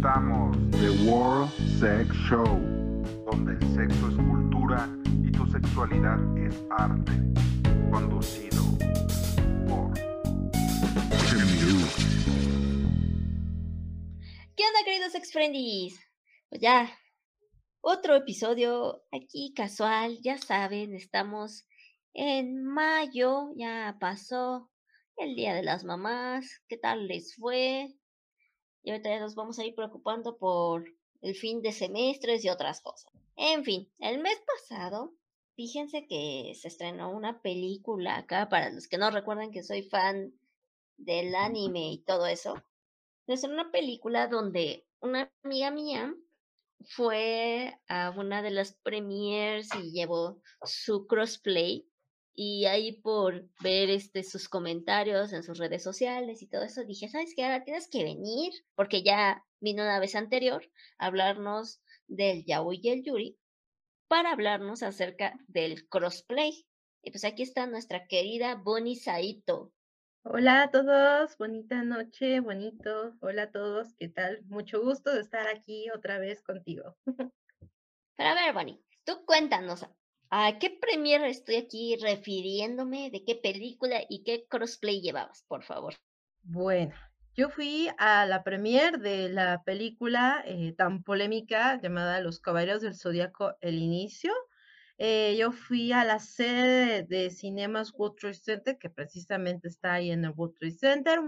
presentamos The World Sex Show, donde el sexo es cultura y tu sexualidad es arte. Conducido por. ¿Qué onda, queridos ex friendies? Pues ya, otro episodio aquí casual, ya saben, estamos en mayo, ya pasó el Día de las Mamás, ¿qué tal les fue? Y ahorita ya nos vamos a ir preocupando por el fin de semestres y otras cosas. En fin, el mes pasado, fíjense que se estrenó una película acá, para los que no recuerdan que soy fan del anime y todo eso. Se estrenó una película donde una amiga mía fue a una de las premiers y llevó su crossplay y ahí por ver este sus comentarios en sus redes sociales y todo eso dije, ¿sabes qué? Ahora tienes que venir porque ya vino una vez anterior a hablarnos del yaoi y el yuri para hablarnos acerca del crossplay. Y pues aquí está nuestra querida Bonnie Saito. Hola a todos, bonita noche, bonito. Hola a todos, ¿qué tal? Mucho gusto de estar aquí otra vez contigo. Pero a ver, Bonnie, tú cuéntanos, ¿a qué premier estoy aquí refiriéndome? ¿De qué película y qué crossplay llevabas, por favor? Bueno, yo fui a la premier de la película eh, tan polémica llamada Los Caballeros del Zodíaco, El Inicio. Eh, yo fui a la sede de, Cinemas World Trade Center, que precisamente está ahí en el World Trade Center,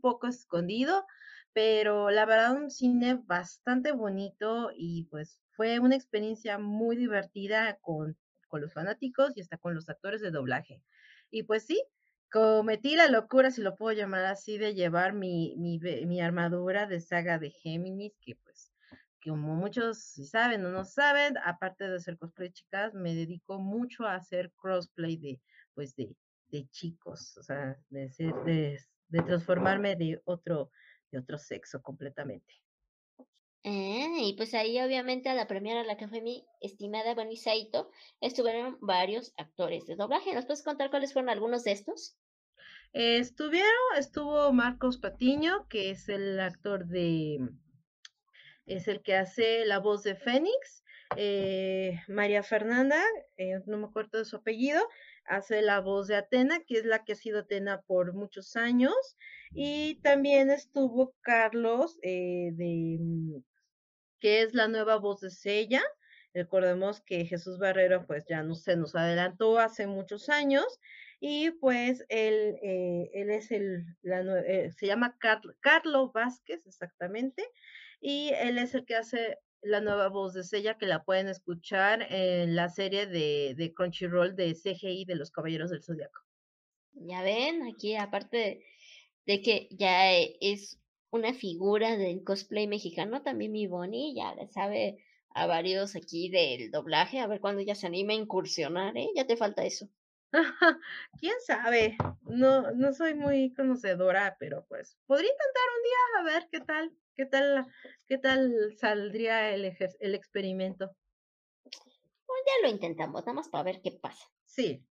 poco escondido, pero la verdad un cine bastante bonito y pues fue una experiencia muy divertida con, con los fanáticos y hasta con los actores de doblaje. Y pues sí, cometí la locura, si lo puedo llamar así, de llevar mi, mi, armadura de saga de Géminis, que pues como muchos saben o no saben, aparte de hacer cosplay chicas, me dedico mucho a hacer crossplay de, pues de, de chicos, o sea, de, de, de transformarme de otro, de otro sexo completamente. Eh, y pues ahí obviamente a la premiera a la que fue mi estimada Bonnie Saito, estuvieron varios actores de doblaje. ¿Nos puedes contar cuáles fueron algunos de estos? estuvieron, estuvo Marcos Patiño, que es el actor de es el que hace la voz de Fénix. Eh, María Fernanda, eh, no me acuerdo de su apellido, hace la voz de Atena, que es la que ha sido Atena por muchos años. Y también estuvo Carlos, eh, de, mm, que es la nueva voz de Sella. Recordemos que Jesús Barrero, pues ya no se nos adelantó hace muchos años. Y pues él, él es el, la, se llama Carlos Vázquez, exactamente y él es el que hace la nueva voz de Sella que la pueden escuchar en la serie de, de Crunchyroll de CGI de los Caballeros del Zodiaco. Ya ven, aquí aparte de, que ya es una figura del cosplay mexicano, también mi Bonnie ya le sabe a varios aquí del doblaje, a ver cuándo ya se anima a incursionar, ¿eh? Ya te falta eso. ¿Quién sabe? No, no soy muy conocedora, pero pues podría intentar un día a ver qué tal. ¿Qué tal, qué tal saldría el, el experimento? Pues ya lo intentamos, nada más para ver qué pasa. Sí.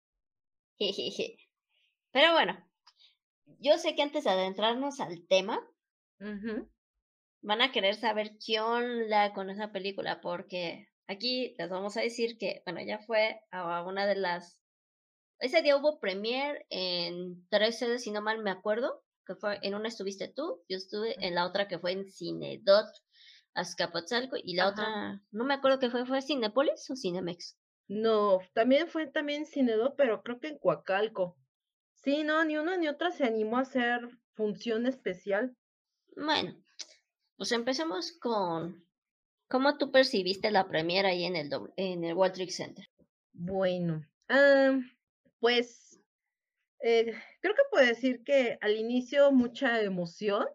Pero bueno, yo sé que antes de adentrarnos al tema, van a querer saber quién la con esa película, porque aquí les vamos a decir que, bueno, ya fue a una de las... Ese día hubo premier en tres sedes, si no mal me acuerdo que fue, en una estuviste tú, yo estuve en la otra que fue en Cinedot, Azcapotzalco, y la otra, no me acuerdo qué fue, ¿fue Cinepolis o Cinemex? No, también fue también Cinedot, pero creo que en Coacalco. Sí, no, ni una ni otra se animó a hacer función especial. Bueno, pues empecemos con cómo tú percibiste la premiera ahí en el, en el World Trade Center. Bueno, pues eh, creo que puedo decir que al inicio mucha emoción.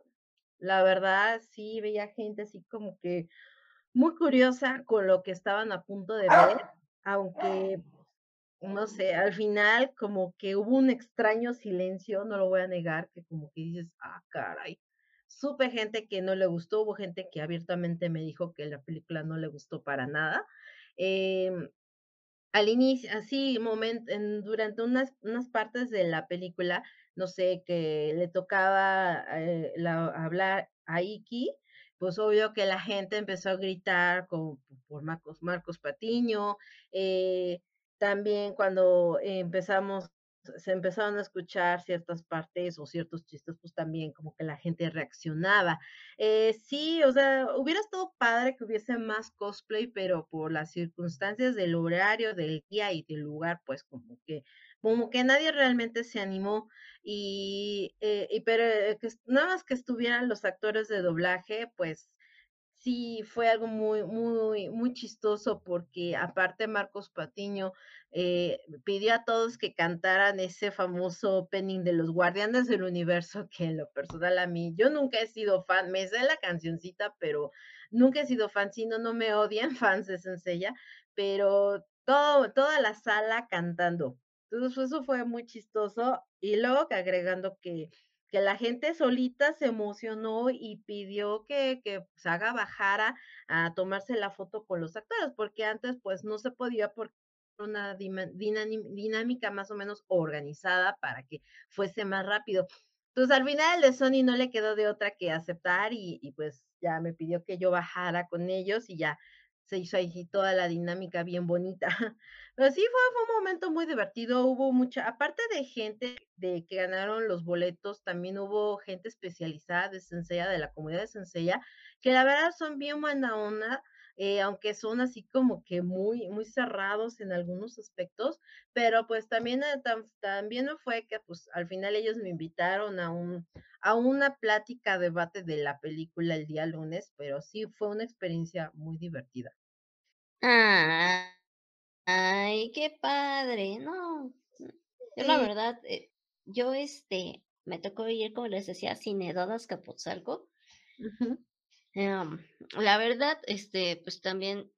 La verdad, sí veía gente así como que muy curiosa con lo que estaban a punto de ver, aunque, no sé, al final como que hubo un extraño silencio, no lo voy a negar, que como que dices, ah, caray. Supe gente que no le gustó, hubo gente que abiertamente me dijo que la película no le gustó para nada. Eh, al inicio, así, momento, en, durante unas, unas partes de la película, no sé, que le tocaba eh, la, hablar a Iki, pues obvio que la gente empezó a gritar con, por Marcos, Marcos Patiño, eh, también cuando empezamos se empezaron a escuchar ciertas partes o ciertos chistes, pues también como que la gente reaccionaba. Eh, sí, o sea, hubiera estado padre que hubiese más cosplay, pero por las circunstancias del horario, del día y del lugar, pues como que, como que nadie realmente se animó. Y, eh, y pero eh, nada más que estuvieran los actores de doblaje, pues sí fue algo muy, muy, muy chistoso porque aparte Marcos Patiño eh, pidió a todos que cantaran ese famoso opening de los Guardianes del Universo, que en lo personal a mí, yo nunca he sido fan, me sé la cancioncita, pero nunca he sido fan, si no, no me odian fans de Sencilla, pero todo, toda la sala cantando. Entonces eso fue muy chistoso y luego que agregando que que la gente solita se emocionó y pidió que, que se haga bajara a tomarse la foto con los actores, porque antes pues no se podía por una dinámica más o menos organizada para que fuese más rápido. Entonces al final de Sony no le quedó de otra que aceptar y, y pues ya me pidió que yo bajara con ellos y ya se hizo ahí toda la dinámica bien bonita. Pero sí fue, fue, un momento muy divertido, hubo mucha, aparte de gente de que ganaron los boletos, también hubo gente especializada de Senseiya, de la comunidad de Senseiya, que la verdad son bien buena onda, eh, aunque son así como que muy, muy cerrados en algunos aspectos, pero pues también, eh, también fue que pues al final ellos me invitaron a, un, a una plática, debate de la película el día lunes, pero sí fue una experiencia muy divertida. Ah, ay, qué padre, no. Yo la verdad, eh, yo este, me tocó ir, como les decía, Cinedodas Capuzalco. La verdad, este, pues también,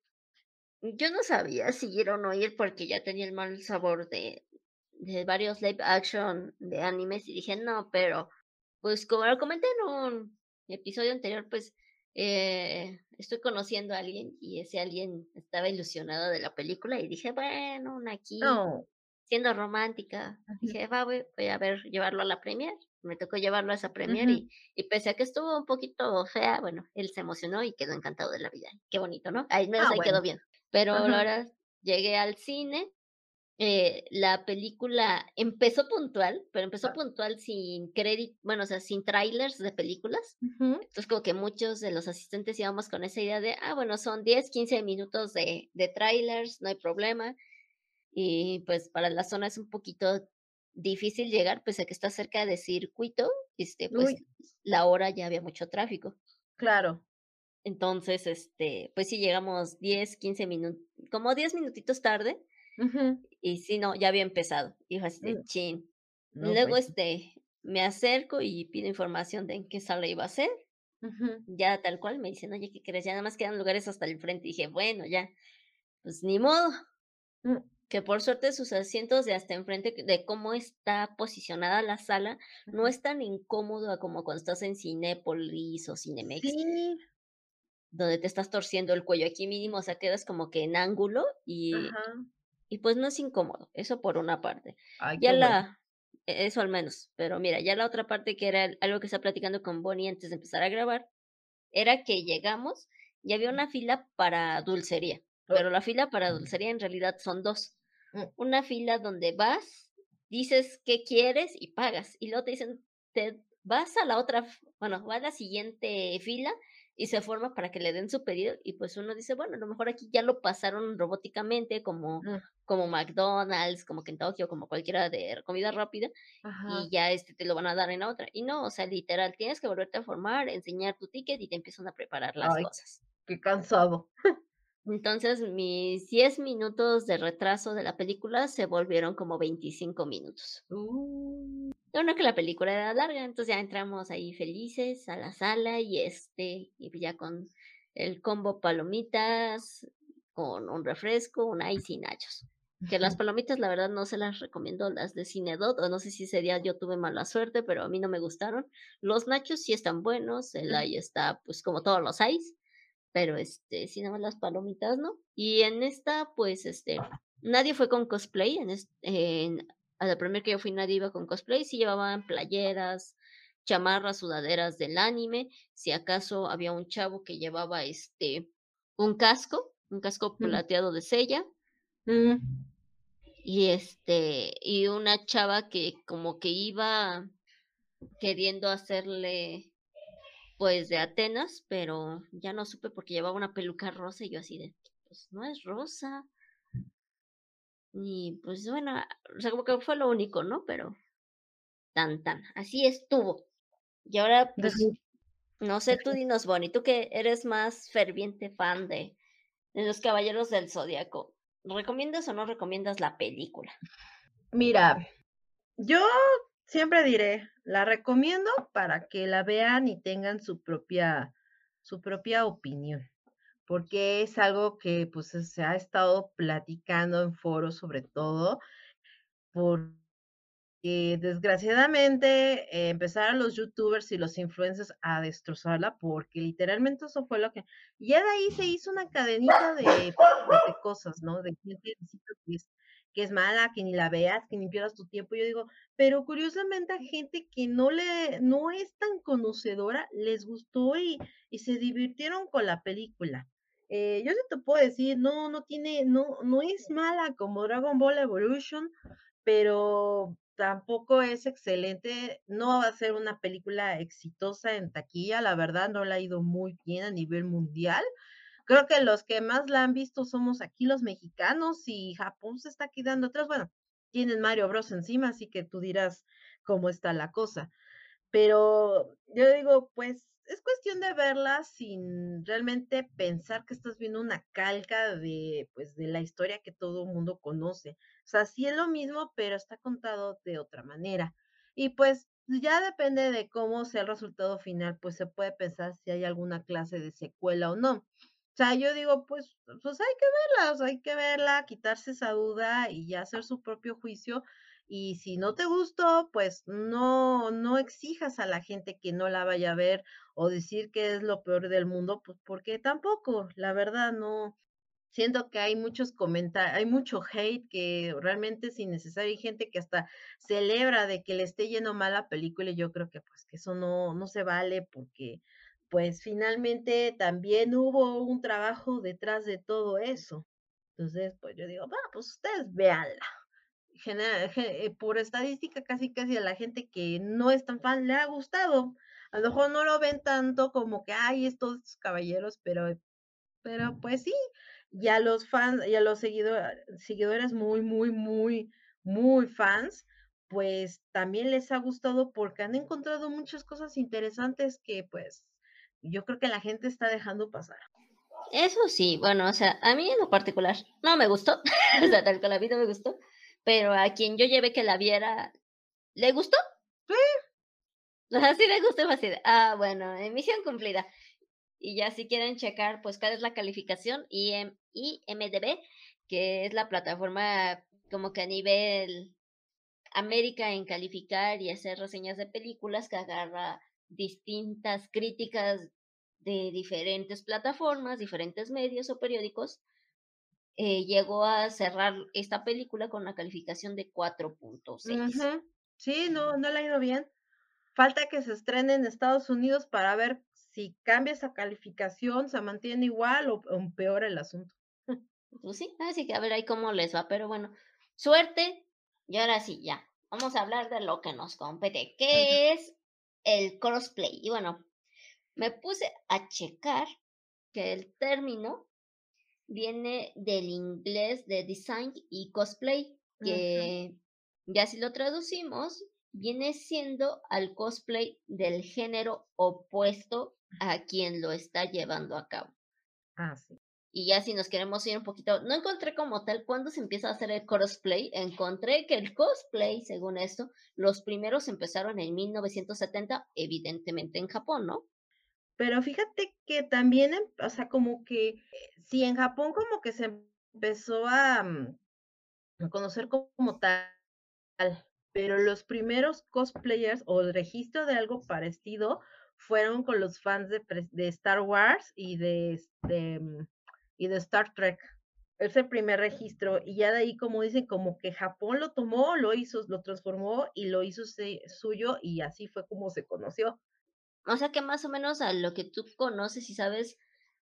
yo no sabía si ir o no ir porque ya tenía el mal sabor de, de varios live action de animes y dije no, pero pues como lo comenté en un episodio anterior, pues eh, estoy conociendo a alguien y ese alguien estaba ilusionado de la película y dije, bueno, una aquí, siendo romántica, dije, va, voy, voy, a ver, llevarlo a la premier me tocó llevarlo a esa premier y, y, pese a que estuvo un poquito fea, bueno, él se emocionó y quedó encantado de la vida. Qué bonito, ¿no? Ahí menos ah, ahí quedó bien. Pero ahora llegué al cine, eh, la película empezó puntual, pero empezó ah. puntual sin crédito, bueno, o sea, sin trailers de películas. Entonces, como que muchos de los asistentes íbamos con esa idea de, ah, bueno, son 10, 15 minutos de, de trailers, no hay problema. Y pues para la zona es un poquito difícil llegar, pese a que está cerca de circuito, este, pues la hora ya había mucho tráfico. Claro. Entonces, este, pues sí llegamos 10, 15 minutos, como 10 minutitos tarde, y sí, no, ya había empezado. Y así de mm. chin. Luego, pues este, me acerco y pido información de en qué sala iba a ser. Ya tal cual me dicen, oye, ¿qué crees? Ya nada más quedan lugares hasta el frente. Y dije, bueno, ya, pues ni modo. Que por suerte sus asientos de hasta enfrente, de cómo está posicionada la sala, no es tan incómodo como cuando estás en Cinépolis o Cinemex. Sí. Donde te estás torciendo el cuello. Aquí mínimo, o sea, quedas como que en ángulo y, y pues no es incómodo. Eso por una parte. ya la, e, eso al menos. Pero mira, ya la otra parte que era algo que estaba platicando con Bonnie antes de empezar a grabar, era que llegamos y había una fila para dulcería. Pero la fila para dulcería en realidad son dos. Una fila donde vas, dices qué quieres y pagas. Y luego te dicen, te vas a la otra, bueno, va a la siguiente fila y se forma para que le den su pedido y pues uno dice, bueno, a lo mejor aquí ya lo pasaron robóticamente como, mm. como McDonald's, como Kentucky o como cualquiera de comida rápida y ya este te lo van a dar en la otra. Y no, o sea, literal, tienes que volverte a formar, enseñar tu ticket y te empiezan a preparar las cosas. Qué cansado. Entonces mis 10 minutos de retraso de la película se volvieron como 25 minutos. Uh. No, que la película era larga, entonces ya entramos ahí felices a la sala y este, y ya con el combo palomitas, con un refresco, un ice y nachos. Que las palomitas, la verdad, no se las recomiendo, las de Cinedot, o no sé si ese día yo tuve mala suerte, pero a mí no me gustaron. Los nachos sí están buenos, el ice está, pues, como todos los ice pero este, si más las palomitas, ¿no? Y en esta, pues, este, nadie fue con cosplay, en, en a la primera que yo fui nadie iba con cosplay, sí llevaban playeras, chamarras, sudaderas del anime, si acaso había un chavo que llevaba este un casco, un casco plateado de sella. Y este, y una chava que como que iba queriendo hacerle pues de Atenas, pero ya no supe porque llevaba una peluca rosa y yo así de, pues no es rosa. Y pues bueno, o sea, como que fue lo único, ¿no? Pero tan tan, así estuvo. Y ahora, pues, no sé, tú dinos, Bonnie, tú que eres más ferviente fan de, de los Caballeros del Zodíaco, ¿recomiendas o no recomiendas la película? Mira, yo siempre diré, la recomiendo para que la vean y tengan su propia, su propia opinión, porque es algo que pues se ha estado platicando en foros sobre todo, por y desgraciadamente eh, empezaron los youtubers y los influencers a destrozarla porque literalmente eso fue lo que... Ya de ahí se hizo una cadenita de, de cosas, ¿no? De gente que es, mala, que ni la veas, que ni pierdas tu tiempo. Yo digo, pero curiosamente a gente que no le, no es tan conocedora, les gustó y, y se divirtieron con la película. Eh, yo sí te puedo decir, no, no tiene, no, no es mala como Dragon Ball Evolution, pero tampoco es excelente, no va a ser una película exitosa en taquilla, la verdad no la ha ido muy bien a nivel mundial. Creo que los que más la han visto somos aquí los mexicanos y Japón se está quedando atrás. Bueno, tienen Mario Bros encima, así que tú dirás cómo está la cosa. Pero yo digo, pues es cuestión de verla sin realmente pensar que estás viendo una calca de, pues, de la historia que todo el mundo conoce. O sea, sí es lo mismo, pero está contado de otra manera. Y pues ya depende de cómo sea el resultado final, pues se puede pensar si hay alguna clase de secuela o no. O sea, yo digo, pues, pues hay que verla, hay que verla, quitarse esa duda y ya hacer su propio juicio y si no te gustó, pues no, no exijas a la gente que no la vaya a ver o decir que es lo peor del mundo, pues porque tampoco, la verdad no. Siento que hay muchos comentarios, hay mucho hate que realmente es innecesario. Hay gente que hasta celebra de que le esté yendo mal la película y yo creo que pues que eso no, no se vale porque pues finalmente también hubo un trabajo detrás de todo eso. Entonces, pues yo digo, va, pues ustedes véanla. Eh, por estadística, casi casi a la gente que no es tan fan le ha gustado. A lo mejor no lo ven tanto como que, hay estos caballeros, pero, pero pues sí, ya los fans, ya los seguidores, seguidores muy, muy, muy, muy fans, pues también les ha gustado porque han encontrado muchas cosas interesantes que pues yo creo que la gente está dejando pasar. Eso sí, bueno, o sea, a mí en lo particular no me gustó, o sea, tal cual la vida me gustó, pero a quien yo llevé que la viera, ¿le gustó? Sí. Así le gustó, así de, ah, bueno, emisión cumplida. Y ya si quieren checar, pues, cuál es la calificación, IM, IMDB, que es la plataforma como que a nivel América en calificar y hacer reseñas de películas que agarra distintas críticas de diferentes plataformas, diferentes medios o periódicos eh, llegó a cerrar esta película con una calificación de 4.6. Sí, no, no le ha ido bien. Falta que se estrene en Estados Unidos para ver si cambia esa calificación, se mantiene igual o, empeora el asunto. Pues sí, así que a ver ahí cómo les va, pero bueno, suerte. Y ahora sí, ya, vamos a hablar de lo que nos compete, que es el crossplay. Y bueno, me puse a checar que el término viene del inglés de design y cosplay, que ya si lo traducimos, viene siendo al cosplay del género opuesto a quien lo está llevando a cabo. Ah, sí. Y ya si nos queremos ir un poquito, no encontré como tal cuándo se empieza a hacer el cosplay, encontré que el cosplay, según esto, los primeros empezaron en 1970, evidentemente en Japón, ¿no? Pero fíjate que también, em, o sea, como que, sí, en Japón como que se empezó a, mm, conocer como tal, pero los primeros cosplayers o el registro de algo parecido fueron con los fans de, de Star Wars y de, este, mm, y de Star Trek. Es el primer registro y ya de ahí, como dicen, como que Japón lo tomó, lo hizo, lo transformó y lo hizo suyo y así fue como se conoció. O sea que más o menos a lo que tú conoces y sabes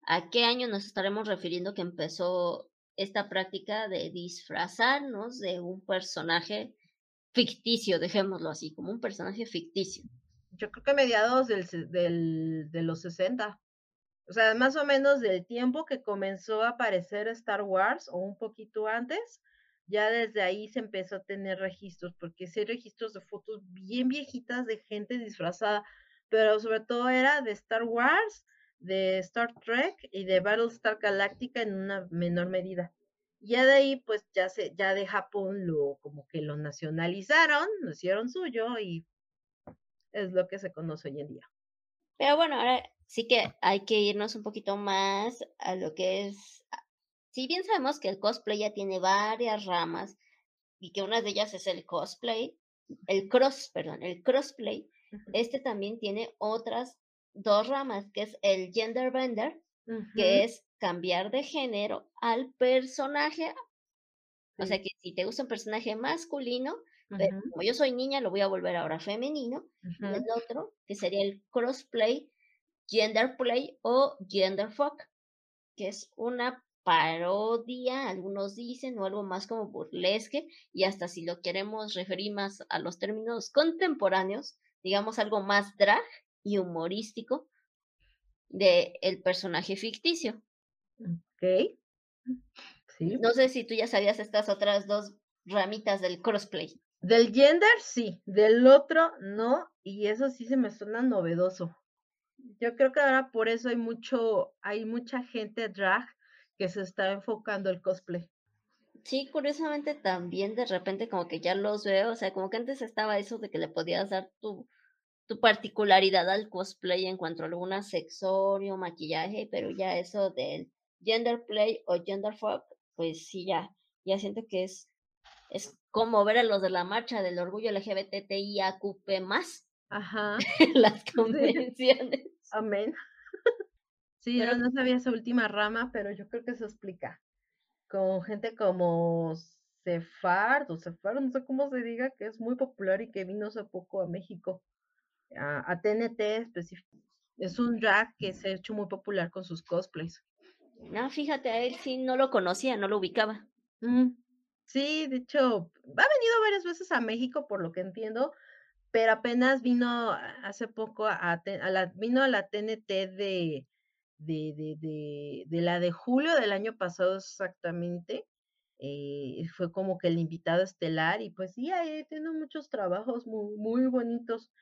a qué año nos estaremos refiriendo que empezó esta práctica de disfrazarnos de un personaje ficticio, dejémoslo así, como un personaje ficticio. Yo creo que mediados del, del, de los 60. O sea, más o menos del tiempo que comenzó a aparecer Star Wars o un poquito antes, ya desde ahí se empezó a tener registros, porque sí hay registros de fotos bien viejitas de gente disfrazada, pero sobre todo era de Star Wars, de Star Trek y de Battlestar Galactica en una menor medida. Ya de ahí, pues ya se, ya de Japón lo, como que lo nacionalizaron, lo hicieron suyo y es lo que se conoce hoy en día. Pero bueno, ahora sí que hay que irnos un poquito más a lo que es, si bien sabemos que el cosplay ya tiene varias ramas y que una de ellas es el cosplay, el cross, perdón, el crossplay, este también tiene otras dos ramas, que es el gender bender, que es cambiar de género al personaje. O sea que si te gusta un personaje masculino, como yo soy niña, lo voy a volver ahora femenino. Y el otro, que sería el crossplay, gender play o gender fuck, que es una parodia, algunos dicen, o algo más como burlesque, y hasta si lo queremos referir más a los términos contemporáneos, digamos algo más drag y humorístico de el personaje ficticio. Ok. Sí. No sé si tú ya sabías estas otras dos ramitas del crossplay. Del gender, sí, del otro, no, y eso sí se me suena novedoso. Yo creo que ahora por eso hay mucho, hay mucha gente drag que se está enfocando el cosplay. Sí, curiosamente también de repente como que ya los veo, o sea, como que antes estaba eso de que le podías dar tu, tu particularidad al cosplay en cuanto a algún accesorio, maquillaje, pero ya eso del gender play o gender fuck, pues sí, ya, ya siento que es es como ver a los de la marcha del orgullo LGBTIAQP más. Ajá. las convenciones. Amén. Sí, pero, no, sabía esa última rama, pero yo creo que se explica. Con gente como Cefard o Cefard, no sé cómo se diga, que es muy popular y que vino hace poco a México, a, TNT específico. Es un drag que se ha hecho muy popular con sus cosplays. No, fíjate, a él sí no lo conocía, no lo ubicaba. Sí, de hecho, ha venido varias veces a México, por lo que entiendo, pero apenas vino hace poco a, la, vino a la TNT de, de, de, de, la de julio del año pasado exactamente. Eh, fue como que el invitado estelar y pues sí, ahí tiene muchos trabajos muy, muy bonitos.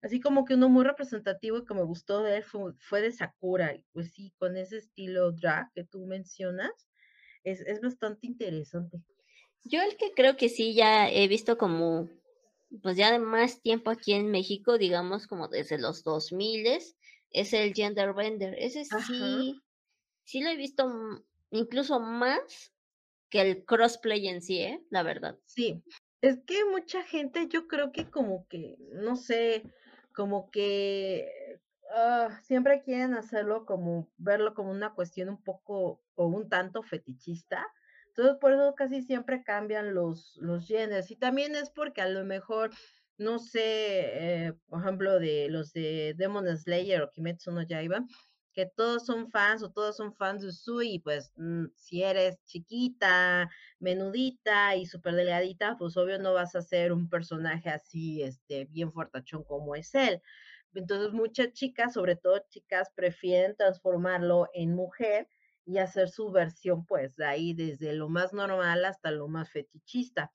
Así como que uno muy representativo que me gustó de él fue, fue de Sakura, y pues sí, con ese estilo drag que tú mencionas, es, es bastante interesante. Yo el que creo que sí ya he visto como, pues ya de más tiempo aquí en México, digamos como desde los 2000 es el gender bender. Ese sí, sí lo he visto incluso más que el crossplay en sí, ¿eh? la verdad. Sí, es que mucha gente yo creo que como que, no sé, como que ah, siempre quieren hacerlo como, verlo como una cuestión un poco o un tanto fetichista entonces, por eso casi siempre cambian los, los Y también es porque a lo mejor, no sé, eh, por ejemplo, de los de Demon Slayer o Kimetsu no Yaiba, que todos son fans o todos son fans de Usui, y pues mm, si eres chiquita, menudita y súper delgadita, pues obvio no vas a ser un personaje así, este, bien fortachón como es él. Entonces muchas chicas, sobre todo chicas, prefieren transformarlo en mujer y hacer su versión, pues, de ahí desde lo más normal hasta lo más fetichista.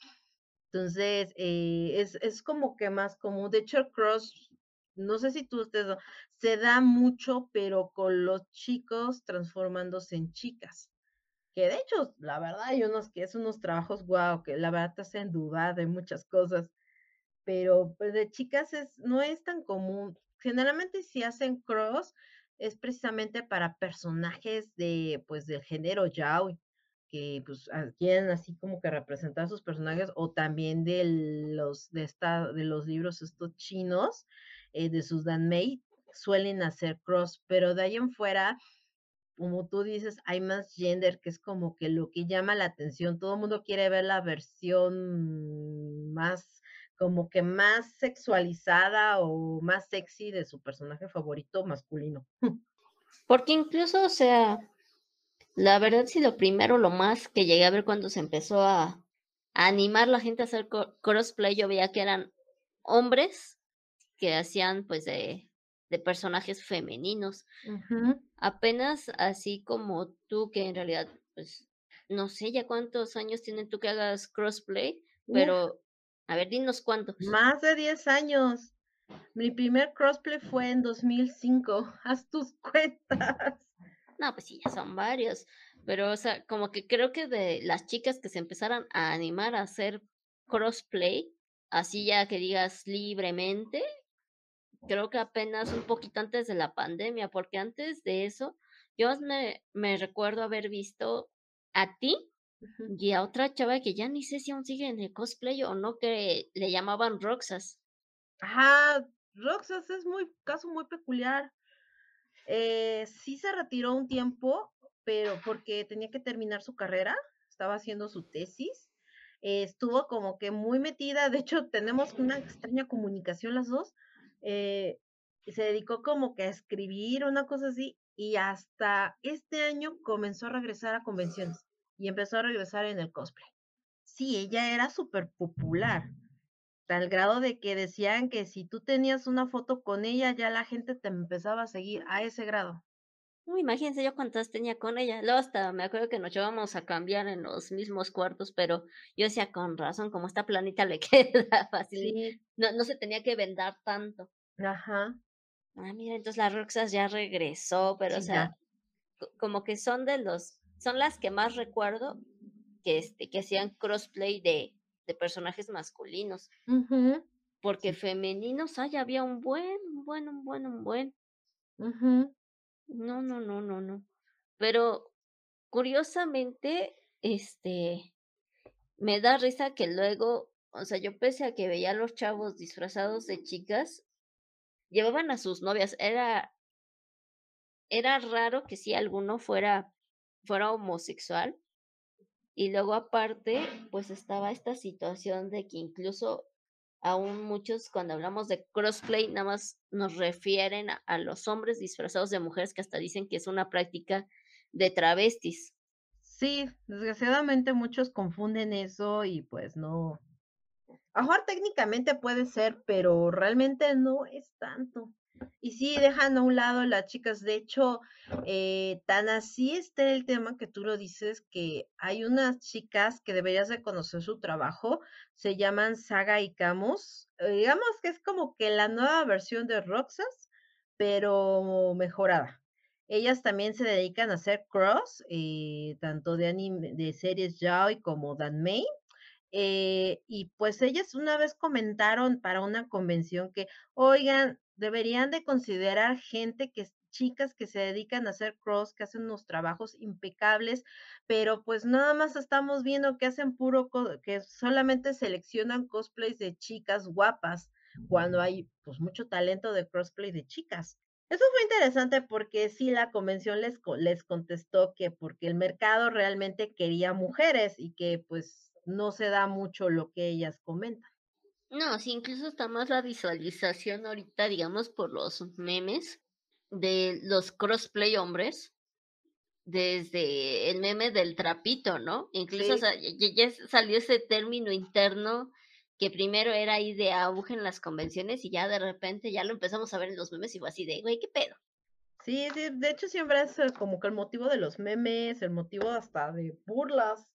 Entonces, eh, es, es, como que más común. De hecho, cross, no sé si tú ustedes, se da mucho, pero con los chicos transformándose en chicas. Que de hecho, la verdad, hay unos que es unos trabajos, guau, que la verdad te hacen dudar de muchas cosas. Pero pues de chicas es, no es tan común. Generalmente si hacen cross, es precisamente para personajes de, pues, del género yaoi, que pues quieren así como que representar sus personajes, o también de los, de esta, de los libros estos chinos, eh, de sus danmei, suelen hacer cross, pero de ahí en fuera, como tú dices, hay más gender, que es como que lo que llama la atención. Todo el mundo quiere ver la versión más, como que más sexualizada o más sexy de su personaje favorito masculino. Porque incluso, o sea, la verdad, sí, lo primero, lo más que llegué a ver cuando se empezó a, animar la gente a hacer crossplay, yo veía que eran hombres que hacían pues de, de personajes femeninos. Apenas así como tú, que en realidad, pues, no sé ya cuántos años tienen tú que hagas crossplay, pero a ver, dinos cuántos. Más de 10 años. Mi primer crossplay fue en 2005. Haz tus cuentas. No, pues sí, ya son varios. Pero, o sea, como que creo que de las chicas que se empezaran a animar a hacer crossplay, así ya que digas libremente, creo que apenas un poquito antes de la pandemia, porque antes de eso, yo me, me recuerdo haber visto a ti y a otra chava que ya ni sé si aún sigue en el cosplay o no, que le llamaban Roxas. Ajá, Roxas es muy caso muy peculiar. Eh, sí se retiró un tiempo, pero porque tenía que terminar su carrera, estaba haciendo su tesis, eh, estuvo como que muy metida, de hecho tenemos una extraña comunicación las dos, eh, se dedicó como que a escribir una cosa así y hasta este año comenzó a regresar a convenciones y empezó a regresar en el cosplay. Sí, ella era súper popular, tal grado de que decían que si tú tenías una foto con ella, ya la gente te empezaba a seguir a ese grado. No, imagínense yo cuántas tenía con ella. Luego hasta me acuerdo que nos llevamos a cambiar en los mismos cuartos, pero yo decía con razón, como esta planita le queda fácil. No, no se tenía que vendar tanto. Ajá. Ah, mira, entonces la Roxas ya regresó, pero o sea, como que son de los, son las que más recuerdo que este, que hacían crossplay de, de personajes masculinos. Porque femeninos, ay, había un buen, un buen, un buen, un buen. No, no, no, no, no. Pero curiosamente, este, me da risa que luego, o sea, yo pese a que veía a los chavos disfrazados de chicas, llevaban a sus novias. Era, era raro que si alguno fuera, fuera homosexual, y luego aparte, pues estaba esta situación de que incluso aún muchos cuando hablamos de crossplay nada más nos refieren a, los hombres disfrazados de mujeres que hasta dicen que es una práctica de travestis. Sí, desgraciadamente muchos confunden eso y pues no. A técnicamente puede ser, pero realmente no es tanto. Y sí, dejan a un lado las chicas. De hecho, eh, tan así está el tema que tú lo dices, que hay unas chicas que deberías de conocer su trabajo. Se llaman Saga y Camus. Eh, digamos que es como que la nueva versión de Roxas, pero mejorada. Ellas también se dedican a hacer cross, eh, tanto de anime, de series yaoi como Danmei. Eh, y pues ellas una vez comentaron para una convención que, oigan, deberían de considerar gente que chicas que se dedican a hacer cross, que hacen unos trabajos impecables, pero pues nada más estamos viendo que hacen puro, que solamente seleccionan cosplays de chicas guapas, cuando hay pues mucho talento de crossplay de chicas. Eso fue interesante porque sí la convención les, les contestó que porque el mercado realmente quería mujeres y que pues no se da mucho lo que ellas comentan. No, sí, incluso está más la visualización ahorita, digamos, por los memes de los crossplay hombres, desde el meme del trapito, ¿no? Incluso ya, salió ese término interno que primero era ahí de auge en las convenciones y ya de repente ya lo empezamos a ver en los memes y fue así de, güey, ¿qué pedo? Sí, de, hecho siempre es eh, como que el motivo de los memes, el motivo hasta de burlas.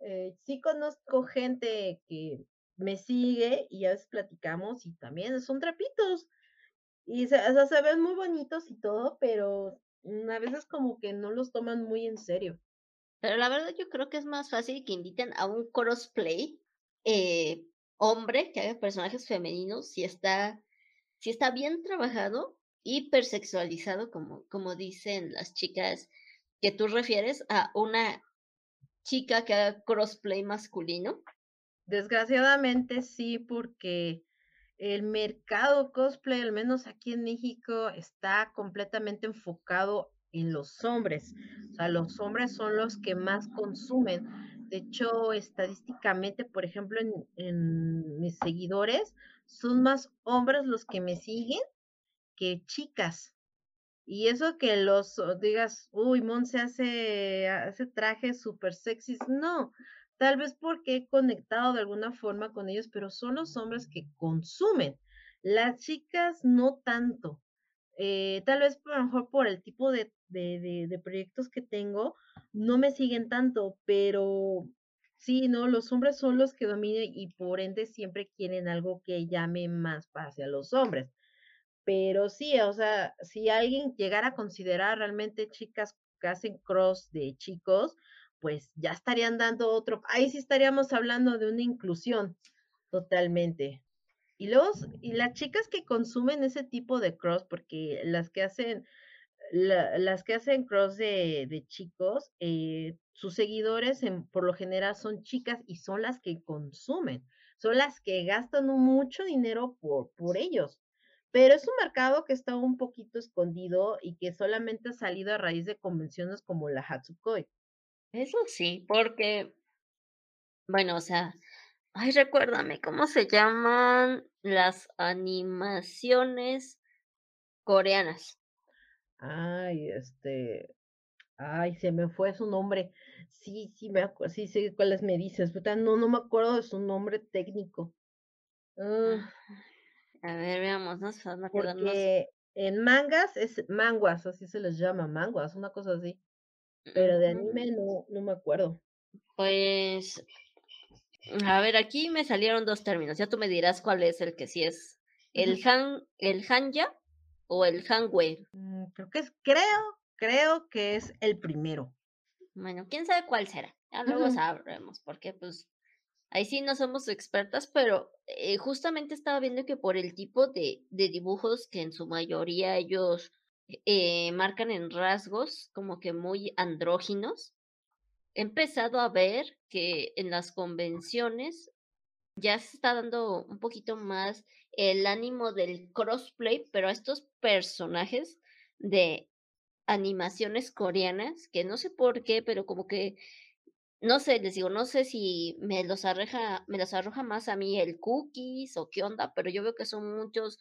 Eh, sí conozco gente que me sigue y a veces platicamos y también son trapitos. Y se, se ven muy bonitos y todo, pero a veces como que no los toman muy en serio. Pero la verdad yo creo que es más fácil que inviten a un crossplay eh, hombre que haga personajes femeninos si está, si está bien trabajado, hipersexualizado, como, como dicen las chicas que tú refieres, a una chica que haga crossplay masculino. Desgraciadamente sí, porque el mercado cosplay, al menos aquí en México, está completamente enfocado en los hombres. O sea, los hombres son los que más consumen. De hecho, estadísticamente, por ejemplo, en, en mis seguidores, son más hombres los que me siguen que chicas. Y eso que los digas, uy, Mon se hace, hace trajes súper sexys. No, tal vez porque he conectado de alguna forma con ellos, pero son los hombres que consumen. Las chicas no tanto. Eh, tal vez mejor por el tipo de, de, de, proyectos que tengo, no me siguen tanto, pero sí, no, los hombres son los que dominan y por ende siempre quieren algo que llame más hacia los hombres. Pero sí, o sea, si alguien llegara a considerar realmente chicas que hacen cross de chicos, pues ya estarían dando otro, ahí sí estaríamos hablando de una inclusión totalmente. Y los, y las chicas que consumen ese tipo de cross, porque las que hacen, las que hacen cross de, de chicos, eh, sus seguidores en, por lo general son chicas y son las que consumen, son las que gastan mucho dinero por, por ellos. Pero es un mercado que está un poquito escondido y que solamente ha salido a raíz de convenciones como la Hatsukoi. Eso sí, porque, bueno, o sea, ay, recuérdame, ¿cómo se llaman las animaciones coreanas? Ay, este, ay, se me fue su nombre. Sí, sí, me acuerdo, sí sé cuáles me dices, no, no me acuerdo de su nombre técnico. Ah. A ver, veamos, ¿no? Porque en mangas es manguas, así se les llama, manguas, una cosa así. Pero de anime no, no me acuerdo. Pues, a ver, aquí me salieron dos términos. Ya tú me dirás cuál es el que sí es. ¿El han, el hanja o el hanwe? Mm, creo que es, creo, creo que es el primero. Bueno, quién sabe cuál será. Ya luego sabremos, porque pues Ahí sí no somos expertas, pero eh, justamente estaba viendo que por el tipo de, dibujos que en su mayoría ellos eh, marcan en rasgos como que muy andróginos, he empezado a ver que en las convenciones ya se está dando un poquito más el ánimo del crossplay, pero a estos personajes de animaciones coreanas, que no sé por qué, pero como que no sé, les digo, no sé si me los arroja, me los arroja más a mí el cookies o qué onda, pero yo veo que son muchos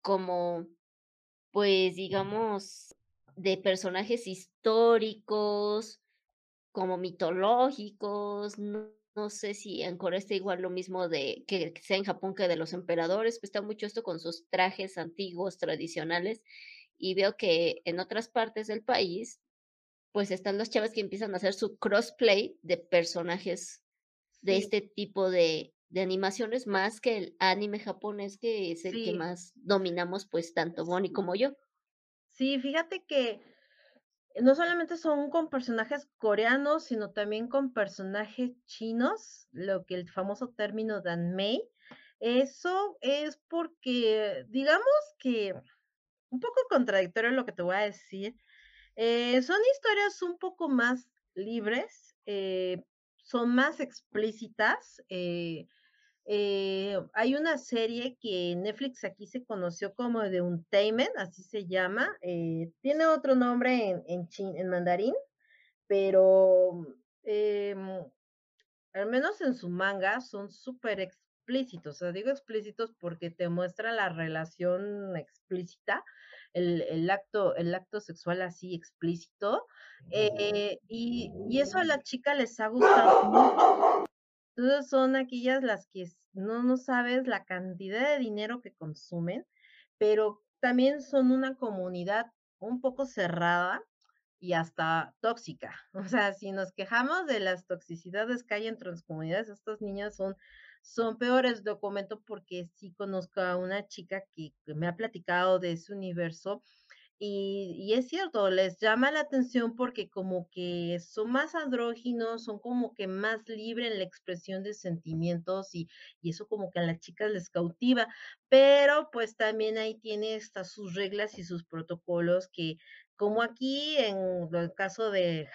como, pues digamos, de personajes históricos, como mitológicos, no, sé si en Corea está igual lo mismo de que, que sea en Japón que de los emperadores, pues está mucho esto con sus trajes antiguos, tradicionales, y veo que en otras partes del país pues están los chavos que empiezan a hacer su crossplay de personajes de este tipo de, de, animaciones, más que el anime japonés, que es el que más dominamos, pues tanto Bonnie como yo. Sí, fíjate que no solamente son con personajes coreanos, sino también con personajes chinos, lo que el famoso término danmei. Eso es porque, digamos que, un poco contradictorio lo que te voy a decir, eh, son historias un poco más libres, eh, son más explícitas. Eh, hay una serie que Netflix aquí se conoció como de un Taimen, así se llama. tiene otro nombre en, en, mandarín, pero al menos en su manga son súper explícitos. Digo explícitos porque te muestra la relación explícita el, acto, el acto sexual así explícito. Eh, y, y, eso a la chica les ha gustado mucho. Entonces son aquellas las que no, no sabes la cantidad de dinero que consumen, pero también son una comunidad un poco cerrada y hasta tóxica. O sea, si nos quejamos de las toxicidades que hay entre las comunidades, estas niñas son son peores. Documento porque sí conozco a una chica que, me ha platicado de ese universo y, y, es cierto, les llama la atención porque como que son más andróginos, son como que más libres en la expresión de sentimientos y, y, eso como que a las chicas les cautiva, pero pues también ahí tiene estas sus reglas y sus protocolos que como aquí en el caso de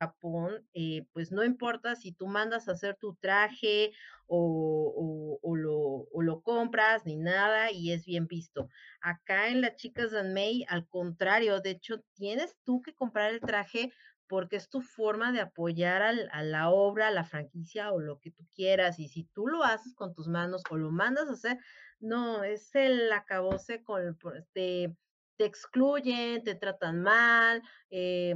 Japón, eh, pues no importa si tú mandas a hacer tu traje o, lo, compras ni nada y es bien visto. Acá en las chicas de May, al contrario, de hecho, tienes tú que comprar el traje porque es tu forma de apoyar a la obra, a la franquicia o lo que tú quieras. Y si tú lo haces con tus manos o lo mandas a hacer, no, es el acabose con, te, te excluyen, te tratan mal, eh,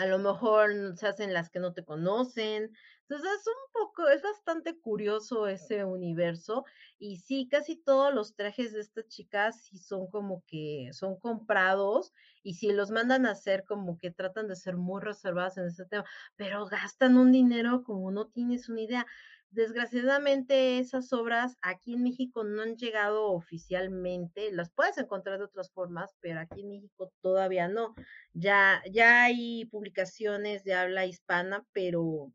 a lo mejor se hacen las que no te conocen. Entonces es un poco, es bastante curioso ese universo. Y sí, casi todos los trajes de estas chicas sí son como que son comprados y si los mandan a hacer como que tratan de ser muy reservadas en ese tema, pero gastan un dinero como no tienes una idea. Desgraciadamente esas obras aquí en México no han llegado oficialmente, las puedes encontrar de otras formas, pero aquí en México todavía no. Ya, ya hay publicaciones de habla hispana, pero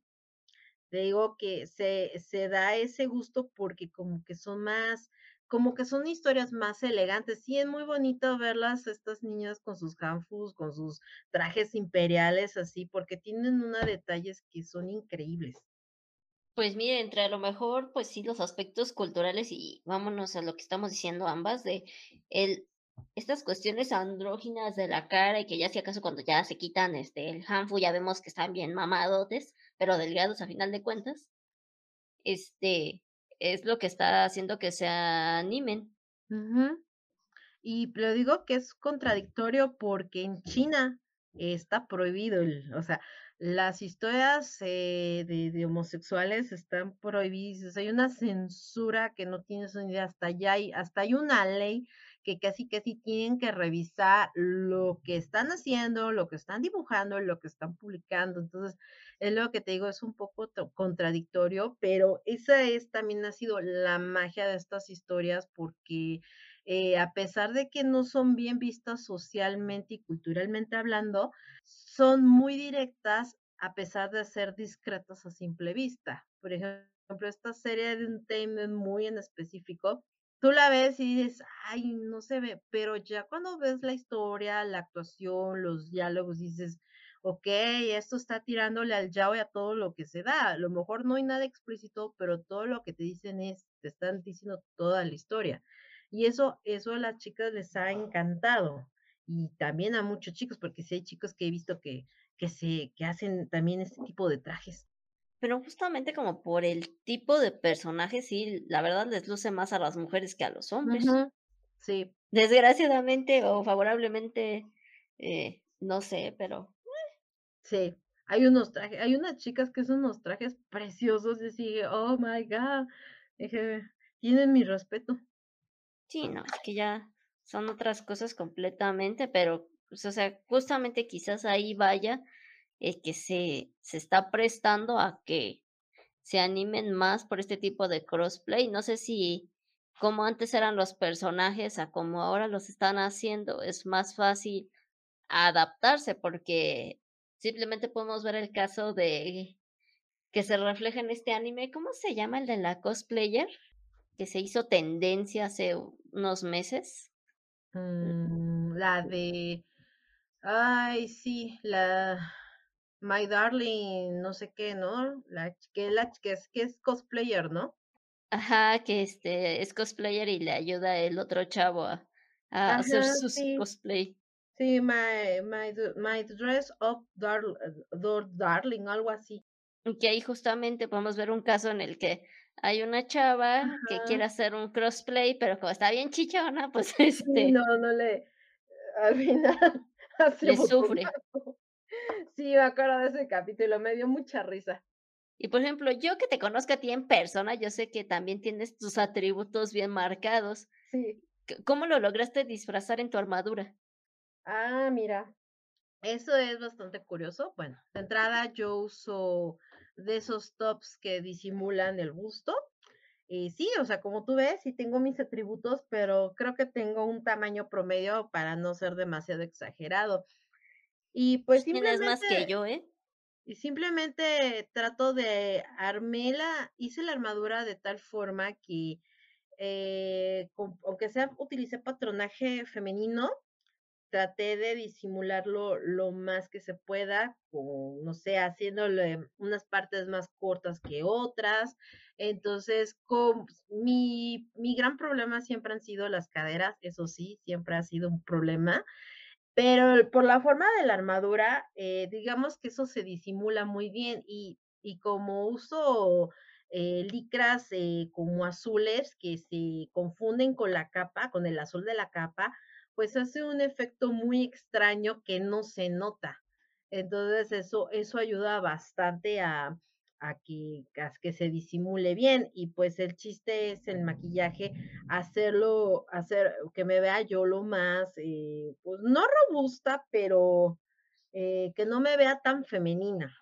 te digo que se, se da ese gusto porque como que son más, como que son historias más elegantes. Sí, es muy bonito verlas, estas niñas con sus hanfus, con sus trajes imperiales así, porque tienen unos detalles que son increíbles. Pues mire, entre a lo mejor, pues sí, los aspectos culturales y vámonos a lo que estamos diciendo ambas, de el, estas cuestiones andróginas de la cara y que ya si acaso cuando ya se quitan este el hanfu ya vemos que están bien mamadotes, pero delgados a final de cuentas, este es lo que está haciendo que se animen. Y lo digo que es contradictorio porque en China está prohibido, el, o sea, las historias eh, de, homosexuales están prohibidas, hay una censura que no tienes ni idea, hasta allá hay, hasta hay una ley que casi casi tienen que revisar lo que están haciendo, lo que están dibujando, lo que están publicando. Entonces, es lo que te digo, es un poco contradictorio, pero esa es también ha sido la magia de estas historias porque eh, a pesar de que no son bien vistas socialmente y culturalmente hablando, son muy directas a pesar de ser discretas a simple vista. Por ejemplo, esta serie de un tema muy en específico, tú la ves y dices, ay, no se ve, pero ya cuando ves la historia, la actuación, los diálogos, dices, ok, esto está tirándole al yao y a todo lo que se da. A lo mejor no hay nada explícito, pero todo lo que te dicen es, te están diciendo toda la historia. Y eso, eso a las chicas les ha encantado. Y también a muchos chicos, porque sí hay chicos que he visto que, que se, que hacen también este tipo de trajes. Pero justamente como por el tipo de personaje, sí, la verdad les luce más a las mujeres que a los hombres. Sí. Desgraciadamente o favorablemente, eh, no sé, pero. Sí, hay unos trajes, hay unas chicas que son unos trajes preciosos y sigue, oh my god, dije, tienen mi respeto. Sí, no, es que ya son otras cosas completamente, pero, pues, o sea, justamente quizás ahí vaya el que se, se está prestando a que se animen más por este tipo de crossplay. No sé si como antes eran los personajes a como ahora los están haciendo, es más fácil adaptarse porque simplemente podemos ver el caso de que se refleja en este anime. ¿Cómo se llama el de la cosplayer? Que se hizo tendencia hace unos meses. Mm, la de, ay, sí, la My Darling, no sé qué, ¿no? La que, la, que, es, que es cosplayer, ¿no? Ajá, que este es cosplayer y le ayuda el otro chavo a, hacer su cosplay. Sí, my, my, my Dress of Darling, algo así. Que ahí justamente podemos ver un caso en el que hay una chava que quiere hacer un crossplay, pero como está bien chichona, pues este. No, no le. Al final. Le sufre. Sí, me acuerdo de ese capítulo, me dio mucha risa. Y por ejemplo, yo que te conozco a ti en persona, yo sé que también tienes tus atributos bien marcados. Sí. ¿Cómo lo lograste disfrazar en tu armadura? Ah, mira, eso es bastante curioso. Bueno, de entrada yo uso de esos tops que disimulan el busto. Y sí, o sea, como tú ves, sí tengo mis atributos, pero creo que tengo un tamaño promedio para no ser demasiado exagerado. Y pues simplemente... Tienes más que yo, ¿eh? Y simplemente trato de armela, hice la armadura de tal forma que, eh, aunque sea, utilicé patronaje femenino, traté de disimularlo lo más que se pueda, con, no sé, haciéndole unas partes más cortas que otras. Entonces, mi, mi gran problema siempre han sido las caderas, eso sí, siempre ha sido un problema. Pero por la forma de la armadura, eh, digamos que eso se disimula muy bien y, y como uso eh, licras eh, como azules que se confunden con la capa, con el azul de la capa, pues hace un efecto muy extraño que no se nota. Entonces eso, eso ayuda bastante a, a que, se disimule bien y pues el chiste es el maquillaje, hacerlo, hacer que me vea yo lo más, eh, pues no robusta, pero eh, que no me vea tan femenina.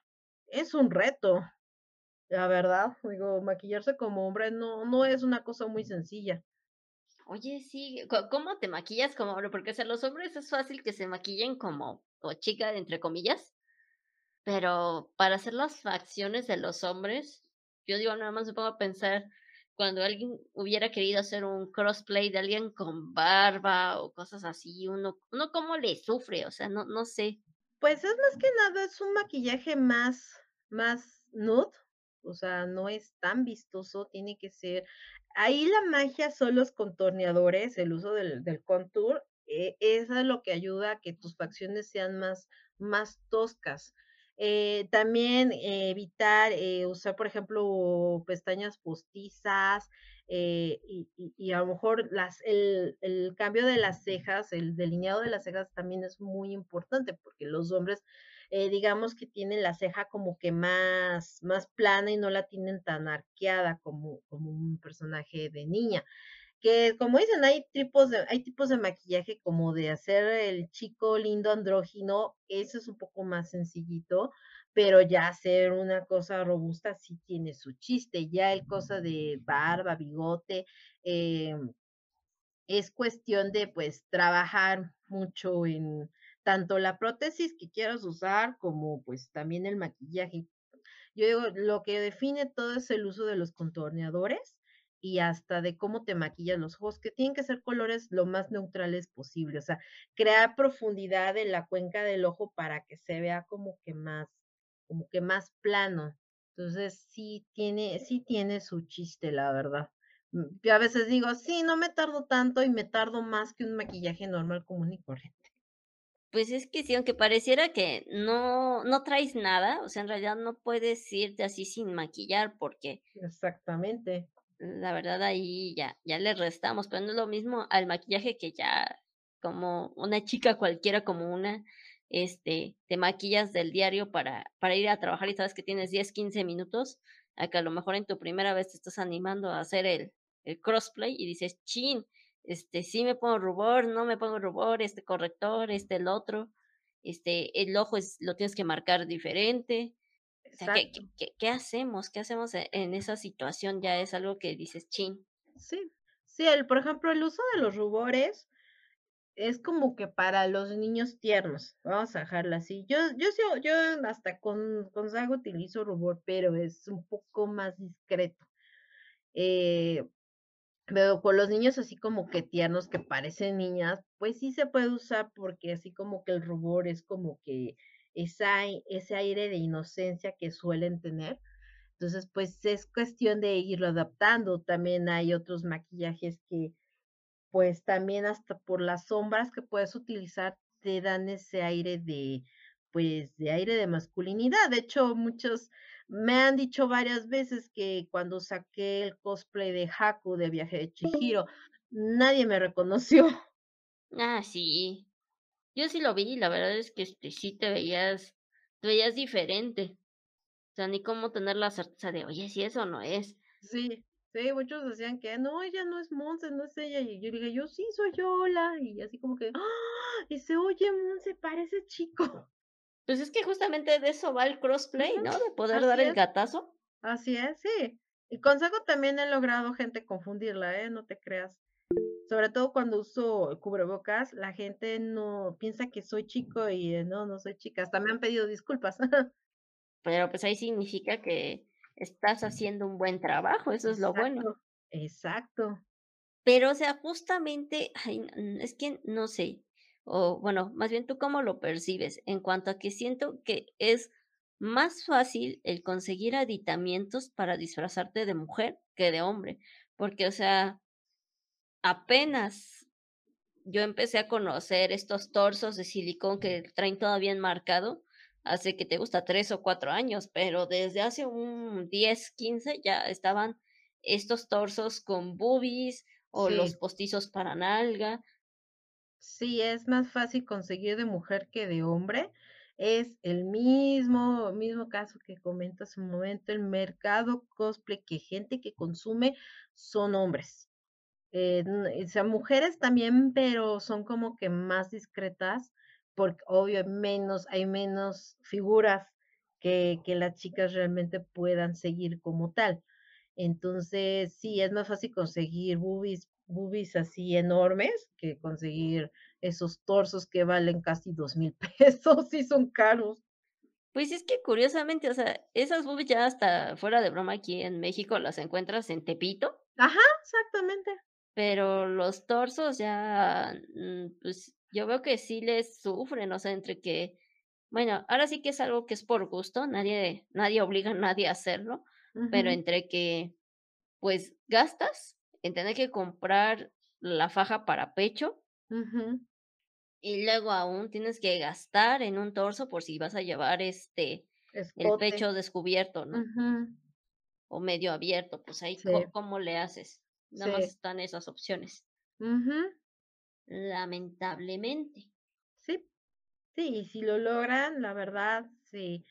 Es un reto, la verdad, digo, maquillarse como hombre no, no es una cosa muy sencilla. Oye, sí, ¿cómo te maquillas como hombre? Porque o los hombres es fácil que se maquillen como o chica, entre comillas, pero para hacer las facciones de los hombres, yo digo, nada más me pongo a pensar cuando alguien hubiera querido hacer un crossplay de alguien con barba o cosas así, uno, uno cómo le sufre, o sea, no, no sé. Pues es más que nada, es un maquillaje más, más nude, o sea, no es tan vistoso, tiene que ser. Ahí la magia son los contorneadores, el uso del, del contour, eh, eso es lo que ayuda a que tus facciones sean más, más toscas. Eh, también eh, evitar eh, usar, por ejemplo, pestañas postizas y, y, a lo mejor las, el, el, cambio de las cejas, el delineado de las cejas también es muy importante porque los hombres, digamos que tienen la ceja como que más, más plana y no la tienen tan arqueada como, como un personaje de niña que como dicen, hay tipos de, hay tipos de maquillaje como de hacer el chico lindo andrógino, eso es un poco más sencillito, pero ya hacer una cosa robusta sí tiene su chiste, ya el cosa de barba, bigote, eh, es cuestión de pues trabajar mucho en tanto la prótesis que quieras usar como pues también el maquillaje. Yo digo, lo que define todo es el uso de los contorneadores y hasta de cómo te maquillas los ojos, que tienen que ser colores lo más neutrales posible, o sea, crear profundidad en la cuenca del ojo para que se vea como que más, como que más plano. Entonces, sí tiene, sí tiene su chiste, la verdad. Mm, yo a veces digo, sí, no me tardo tanto y me tardo más que un maquillaje normal común y corriente. Pues es que sí, aunque pareciera que no, no traes nada, o sea, en realidad no puedes irte así sin maquillar porque... Exactamente. la verdad ahí ya, ya le restamos, pero no es lo mismo al maquillaje que ya como una chica cualquiera como una, este, te maquillas del diario para, para ir a trabajar y sabes que tienes 10, 15 minutos, a que a lo mejor en tu primera vez te estás animando a hacer el, el crossplay y dices, chin, este, sí me pongo rubor, no me pongo rubor, este corrector, este el otro, este, el ojo es, lo tienes que marcar diferente, ¿qué, hacemos? ¿Qué hacemos e, en esa situación? Ya es algo que dices, chin. Sí, sí, el, por ejemplo, el uso de los rubores es como que para los niños tiernos, vamos a dejarlo así. Yo, yo, yo hasta con, con Sago utilizo rubor, pero es un poco más discreto. Eh, pero con los niños así como que tiernos que parecen niñas, pues sí se puede usar porque así como que el rubor es como que esa, ese aire de inocencia que suelen tener. Entonces, pues es cuestión de irlo adaptando. También hay otros maquillajes que, pues también hasta por las sombras que puedes utilizar, te dan ese aire de, pues, de aire de masculinidad. De hecho, muchos me han dicho varias veces que cuando saqué el cosplay de Haku de Viaje de Chihiro, nadie me reconoció. Ah, sí. Yo sí lo vi, la verdad es que este, sí te veías, te veías diferente. O sea, ni cómo tener la certeza de, oye, si eso no es. Sí, sí, muchos decían que no, ella no es Monse, no es ella. Y yo dije, yo sí soy Yola. Y así como que, ¡ah! Y se oye, Monse, parece chico. Pues es que justamente de eso va el crossplay, ¿no? De poder dar el gatazo. Así es, sí. Y con Sago también he logrado gente confundirla, ¿eh? No te creas sobre todo cuando uso cubrebocas, la gente no piensa que soy chico y eh, no, no soy chica. Hasta me han pedido disculpas. Pero pues ahí significa que estás haciendo un buen trabajo, eso es lo bueno. Exacto. Pero, o sea, justamente, ay, es que no sé, O bueno, más bien, ¿tú cómo lo percibes? En cuanto a que siento que es más fácil el conseguir aditamientos para disfrazarte de mujer que de hombre, porque, o sea apenas yo empecé a conocer estos torsos de silicón que traen todavía enmarcado, hace, ¿qué te gusta?, 3 o 4 años, pero desde hace un 10, 15 ya estaban estos torsos con boobies o los postizos para nalga. Sí, es más fácil conseguir de mujer que de hombre. Es el mismo mismo caso que comento hace un momento, el mercado cosplay, que gente que consume son hombres. Eh, n o sea, mujeres también, pero son como que más discretas, porque obvio menos hay menos figuras que que las chicas realmente puedan seguir como tal. Entonces, sí, es más fácil conseguir boobies boobies así enormes, que conseguir esos torsos que valen casi $2000 pesos, sí son caros. Pues, es que curiosamente, o sea, esas boobies ya hasta fuera de broma, aquí en México las encuentras en Tepito. Ajá, exactamente. Pero los torsos ya, mm, pues, yo veo que sí les sufren, o sea, entre que bueno, ahora sí que es algo que es por gusto, nadie nadie obliga a nadie a hacerlo, pero entre que, pues, gastas en tener que comprar la faja para pecho y luego aún tienes que gastar en un torso por si vas a llevar, este, el pecho descubierto, ¿no? O medio abierto, pues, ahí, Sí. ¿có cómo le haces? Nada más están esas opciones. Lamentablemente. Sí. Sí, y si lo logran, la verdad, sí,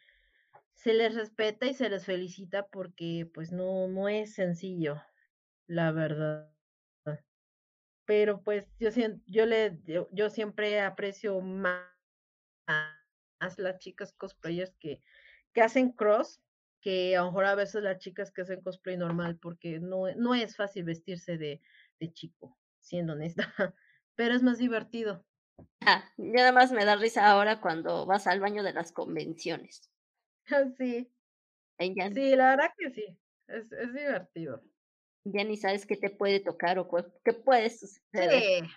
se les respeta y se les felicita porque, pues, no no es sencillo, la verdad. Pero, pues, yo yo le yo yo siempre aprecio más las chicas cosplayers que que hacen cross, que a lo mejor a veces las chicas que hacen cosplay normal, porque no no es fácil vestirse de de chico, siendo honesta, pero es más divertido. Ah, ya nada más me da risa ahora cuando vas al baño de las convenciones. Sí. Sí, la verdad que sí, es es divertido. Ya ni sabes qué te puede tocar o qué puede suceder. Sí.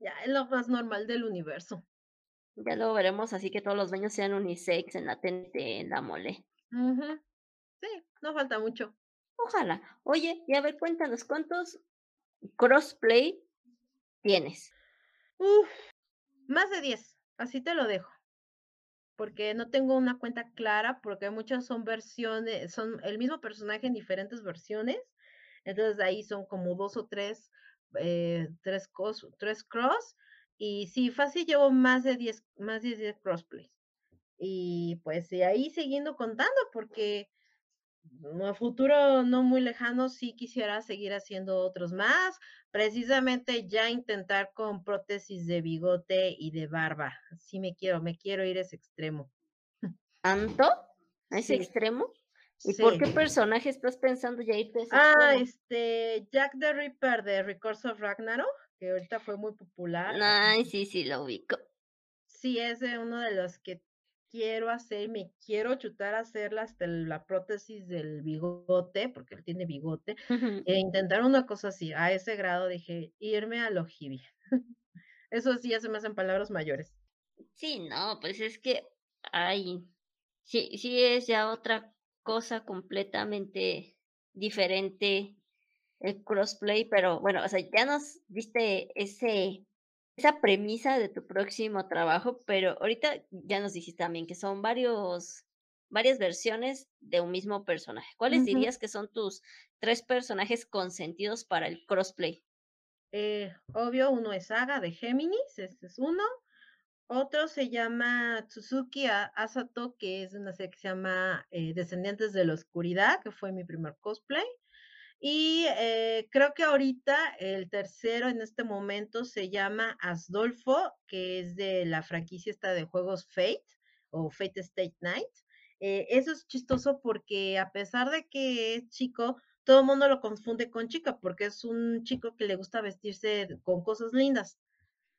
Ya es lo más normal del universo. Ya luego veremos así que todos los baños sean unisex en la TNT, en la Mole. Sí, no falta mucho. Ojalá. Oye, y a ver, cuéntanos, ¿cuántos crossplay tienes? Uf, más de 10, así te lo dejo. Porque no tengo una cuenta clara, porque muchas son versiones son el mismo personaje en diferentes versiones. Entonces, ahí son como 2 o 3, eh, 3 cos 3 cross, y sí, fácil llevo más de 10 más de 10 crossplays. Y, pues, de ahí siguiendo contando, porque, mm, a futuro no muy lejano, sí quisiera seguir haciendo otros más, precisamente ya intentar con prótesis de bigote y de barba. Sí me quiero me quiero ir a ese extremo. ¿Tanto? ¿A ese Sí. extremo? ¿Y por qué personaje estás pensando ya irte Ah, este, Jack the Ripper de Records of Ragnarok, que ahorita fue muy popular. Ay, sí, sí, lo ubico. Sí, es de uno de los que quiero hacer, me quiero chutar a hacerla hasta la prótesis del bigote, porque él tiene bigote, e intentar una cosa así, a ese grado dije, irme a lo. Eso sí ya se me hacen palabras mayores. Sí, no, pues, es que, ay, sí sí es ya otra cosa completamente diferente el crossplay, pero bueno, o sea, ya nos diste ese esa premisa de tu próximo trabajo, pero ahorita ya nos dijiste también que son varios varias versiones de un mismo personaje. ¿Cuáles dirías que son tus 3 personajes consentidos para el crossplay? Eh, obvio, uno es Saga de Géminis, ese es uno. Otro se llama Tsuzuki Asato, que es una serie que se llama, eh, Descendientes de la Oscuridad, que fue mi primer cosplay. Y, eh, creo que ahorita el tercero en este momento se llama Asdolfo, que es de la franquicia esta de juegos Fate o Fate Stay Night. Eh, eso es chistoso porque a pesar de que es chico, todo mundo lo confunde con chica, porque es un chico que le gusta vestirse con cosas lindas.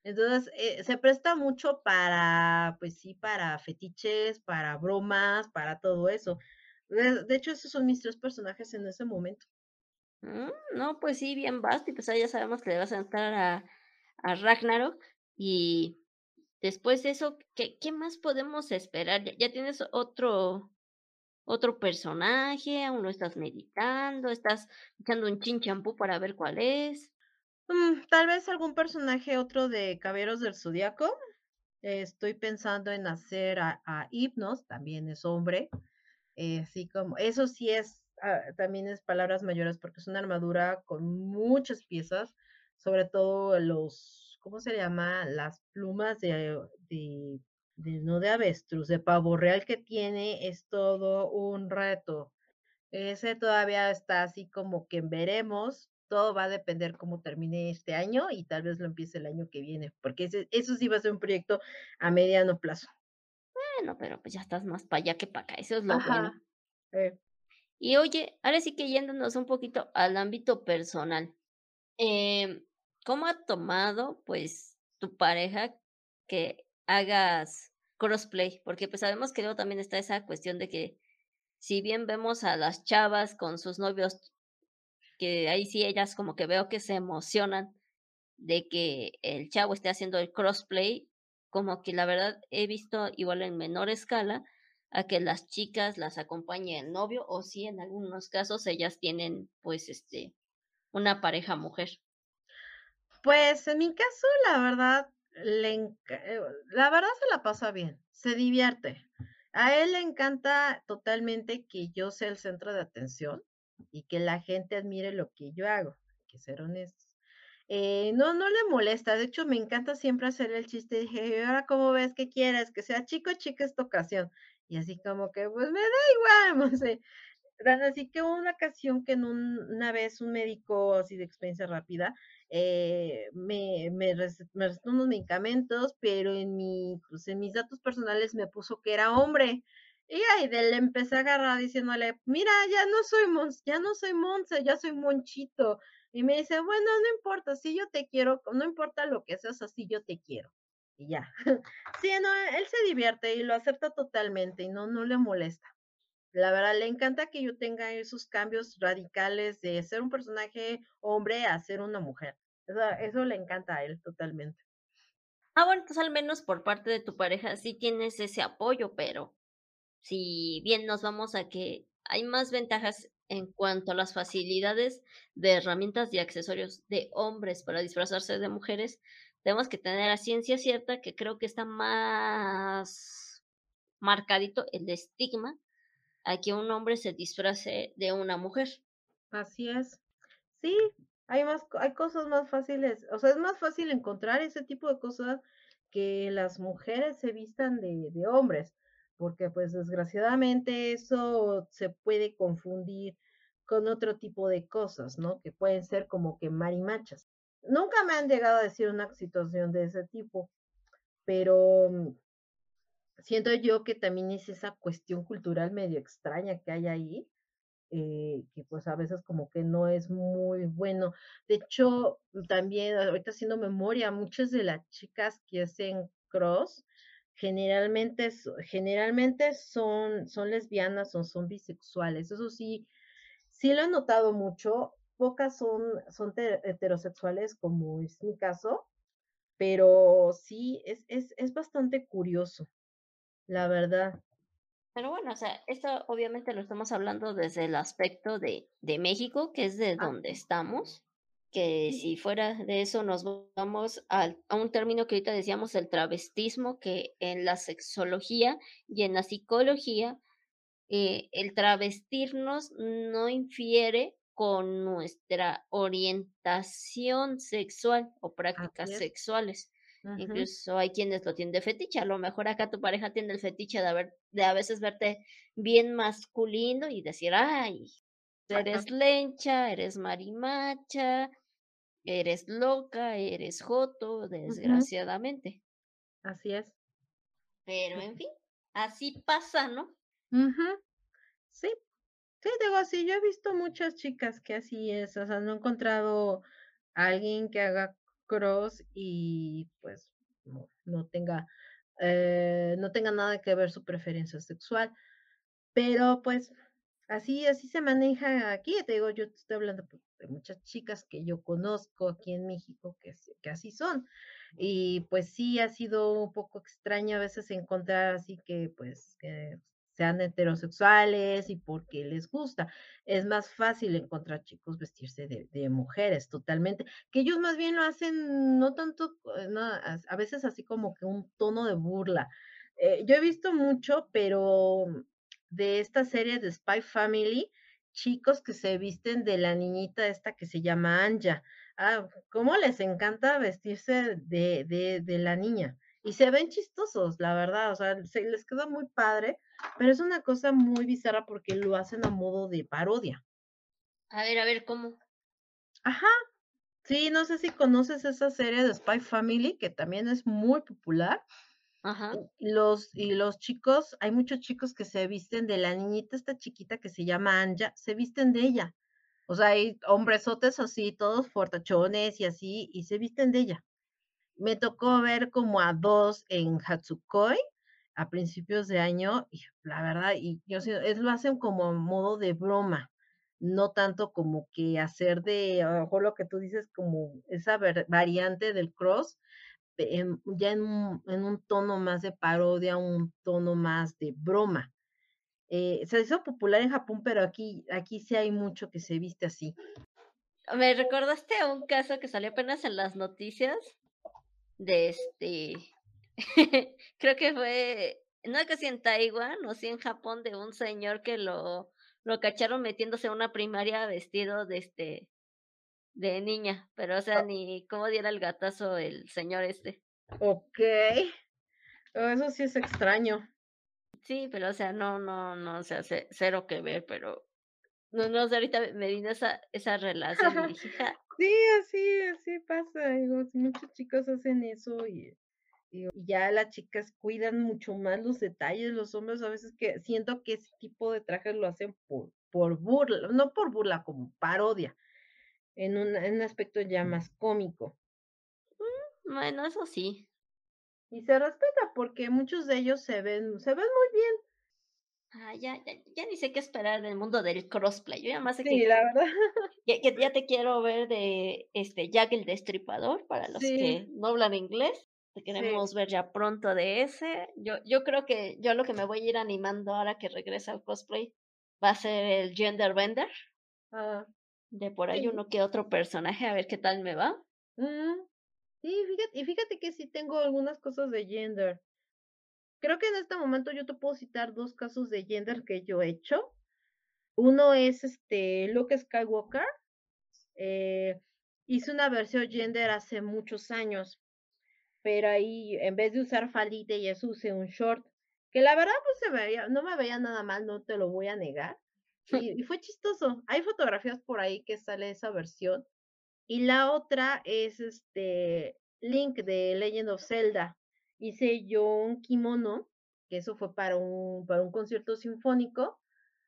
Entonces, eh, se presta mucho para, pues sí, para fetiches, para bromas, para todo eso. De hecho, esos son mis 3 personajes en ese momento. Mm, no, pues sí, bien vasto, y pues, ya sabemos que le vas a entrar a a Ragnarok, y después de eso, ¿qué qué más podemos esperar? ¿Ya tienes otro otro personaje, aún lo estás meditando, estás echando un chin champú para ver cuál es? Mm, tal vez algún personaje otro de Caballeros del Zodiaco. Estoy pensando en hacer a Hypnos, también es hombre, eh, así como eso sí es, ah, también es palabras mayores, porque es una armadura con muchas piezas, sobre todo los, ¿cómo se llama? Las plumas de de no de avestruz, de pavo real que tiene, es todo un reto. Ese todavía está así como que veremos, todo va a depender cómo termine este año y tal vez lo empiece el año que viene, porque ese eso sí va a ser un proyecto a mediano plazo. Bueno, pero, pues, ya estás más para allá que para acá, eso es lo bueno. Eh. Y oye, ahora sí que yéndonos un poquito al ámbito personal, em, ¿cómo ha tomado, pues, tu pareja que hagas crossplay? Porque, pues, sabemos que luego también está esa cuestión de que, si bien vemos a las chavas con sus novios, que ahí sí ellas como que veo que se emocionan de que el chavo esté haciendo el crossplay, como que la verdad he visto igual en menor escala a que las chicas las acompañe el novio, o sí, en algunos casos ellas tienen, pues, este, una pareja mujer. Pues, en mi caso, la verdad, le eh, la verdad se la pasa bien, se divierte. A él le encanta totalmente que yo sea el centro de atención y que la gente admire lo que yo hago, hay que ser honestos. Eh, no, no le molesta, de hecho, me encanta siempre hacer el chiste, dije: "¿Y ahora cómo ves? ¿Qué quieres? ¿Que sea chico chica esta ocasión?". Y así como que: "Pues me da igual", no sé. Así que una ocasión que en un una vez un médico así de experiencia rápida, eh, me me me recetó unos medicamentos, pero en mi, pues, en mis datos personales me puso que era hombre. Y de le empecé a agarrar diciéndole: "Mira, ya no soy Mons ya no soy Monse, ya soy Monchito". Y me dice: "Bueno, no importa, así yo te quiero, no importa lo que seas, así yo te quiero". Y ya. Sí, no, él se divierte y lo acepta totalmente y no no le molesta. La verdad, le encanta que yo tenga esos cambios radicales de ser un personaje hombre a ser una mujer. Eso eso le encanta a él totalmente. Ah, bueno, entonces, al menos por parte de tu pareja sí tienes ese apoyo, pero si bien nos vamos a que hay más ventajas en cuanto a las facilidades de herramientas y accesorios de hombres para disfrazarse de mujeres, tenemos que tener a ciencia cierta que creo que está más marcadito el estigma a que un hombre se disfrace de una mujer. Así es. Sí, hay más hay cosas más fáciles, o sea, es más fácil encontrar ese tipo de cosas que las mujeres se vistan de de hombres, porque, pues, desgraciadamente eso se puede confundir con otro tipo de cosas, ¿no? Que pueden ser como que marimachas. Nunca me han llegado a decir una situación de ese tipo, pero siento yo que también es esa cuestión cultural medio extraña que hay ahí, eh, que, pues, a veces como que no es muy bueno. De hecho, también ahorita haciendo memoria, muchas de las chicas que hacen cross, generalmente generalmente son son lesbianas o son bisexuales. Eso sí, sí lo he notado mucho, pocas son son te heterosexuales, como es mi caso, pero sí, es es es bastante curioso, la verdad. Pero bueno, o sea, esto obviamente lo estamos hablando desde el aspecto de de México, que es de donde Así. estamos, que si fuera de eso nos vamos al a un término que ahorita decíamos, el travestismo, que en la sexología y en la psicología, eh, el travestirnos no infiere con nuestra orientación sexual o prácticas sexuales. Incluso hay quienes lo tienen de fetiche, a lo mejor acá tu pareja tiene el fetiche de haber de a veces verte bien masculino y decir: "Ay, eres lencha, eres marimacha, eres loca, eres joto", desgraciadamente. Así es. Pero, en fin, así pasa, ¿no? Ujú. Sí, sí, digo, sí, yo he visto muchas chicas que así es, o sea, no he encontrado a alguien que haga cross y, pues, no no tenga, eh, no tenga nada que ver su preferencia sexual. Pero, pues, Así, así se maneja aquí, te digo, yo te estoy hablando pues, de muchas chicas que yo conozco aquí en México que, que así son. Y pues sí ha sido un poco extraño a veces encontrar así que pues que sean heterosexuales y porque les gusta. Es más fácil encontrar chicos vestirse de, mujeres totalmente, que ellos más bien lo hacen no tanto, eh, a, veces así como que un tono de burla. Eh, yo he visto mucho, pero de esta serie de Spy Family, chicos que se visten de la niñita esta que se llama Anja. Ah, cómo les encanta vestirse de, de, de la niña. Y se ven chistosos, la verdad, o sea, se les queda muy padre, pero es una cosa muy bizarra porque lo hacen a modo de parodia. A ver, a ver, ¿cómo? Ajá. Sí, no sé si conoces esa serie de Spy Family, que también es muy popular. Ajá. Los, y los chicos, hay muchos chicos que se visten de la niñita, esta chiquita que se llama Anja, se visten de ella. O sea, hay hombresotes así, todos fortachones y así, y se visten de ella. Me tocó ver como a dos en Hatsukoi a principios de año, y la verdad, y yo es, lo hacen como modo de broma, no tanto como que hacer de, a lo lo que tú dices, como esa variante del cross, ya en un, tono más de parodia, un tono más de broma. Eh, se hizo popular en Japón, pero aquí, aquí sí hay mucho que se viste así. Me recordaste a un caso que salió apenas en las noticias de este, creo que fue, no sé si en Taiwán o si en Japón, de un señor que lo, lo cacharon metiéndose a una primaria vestido de este, de niña, pero o sea, ah. ni cómo diera el gatazo el señor este. Ok. Oh, eso sí es extraño. Sí, pero o sea, no, no, no, o sea, cero que ver, pero no, no, sé, ahorita me vino esa, esa relación y dije, Sí, así, así pasa, digo, muchos chicos hacen eso y, y, ya las chicas cuidan mucho más los detalles, los hombres a veces que siento que ese tipo de trajes lo hacen por, por burla, no por burla, como parodia en un, en un aspecto ya más cómico. Mm, bueno, eso sí. Y se respeta porque muchos de ellos se ven, se ven muy bien. Ah, ya, ya, ya, ni sé qué esperar del mundo del crossplay. Yo ya más sé sí, la verdad. Ya, ya, te quiero ver de este Jack el Destripador, para los que no hablan inglés. Te queremos ver ya pronto de ese. Yo, yo creo que yo lo que me voy a ir animando ahora que regresa al cosplay va a ser el Gender Bender. Ah, de por ahí uno que otro personaje, a ver qué tal me va. Sí, fíjate, y fíjate que sí tengo algunas cosas de gender. Creo que en este momento yo te puedo citar dos casos de gender que yo he hecho. Uno es este Luke Skywalker. Eh, hice una versión gender hace muchos años, pero ahí en vez de usar faldita y eso usé un short, que la verdad pues se veía, no me veía nada mal, no te lo voy a negar. Y, fue chistoso. Hay fotografías por ahí que sale esa versión. Y la otra es este Link de Legend of Zelda. Hice yo un kimono, que eso fue para un, para un concierto sinfónico.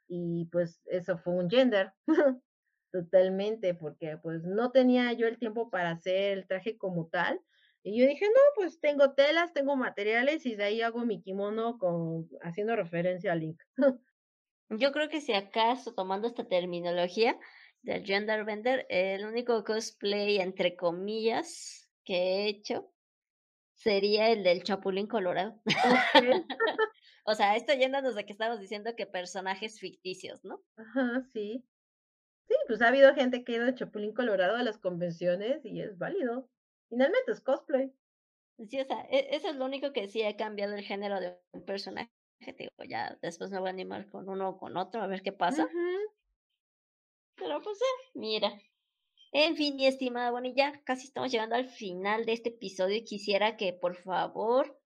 Y pues eso fue un gender. Totalmente, porque pues no tenía yo el tiempo para hacer el traje como tal. Y yo dije, no, pues tengo telas, tengo materiales y de ahí hago mi kimono con, haciendo referencia a Link. Yo creo que si acaso, tomando esta terminología del gender bender, el único cosplay, entre comillas, que he hecho sería el del Chapulín Colorado. o sea, esto yéndonos de que estamos diciendo que personajes ficticios, ¿no? Ajá, sí. Sí, pues ha habido gente que ha ido de Chapulín Colorado a las convenciones y es válido. Finalmente es cosplay. Sí, o sea, e, eso es lo único que sí ha cambiado el género de un personaje digo, ya después me voy a animar con uno o con otro a ver qué pasa. Pero pues, eh, mira. En fin, mi estimada, bueno, ya casi estamos llegando al final de este episodio y quisiera que por favor,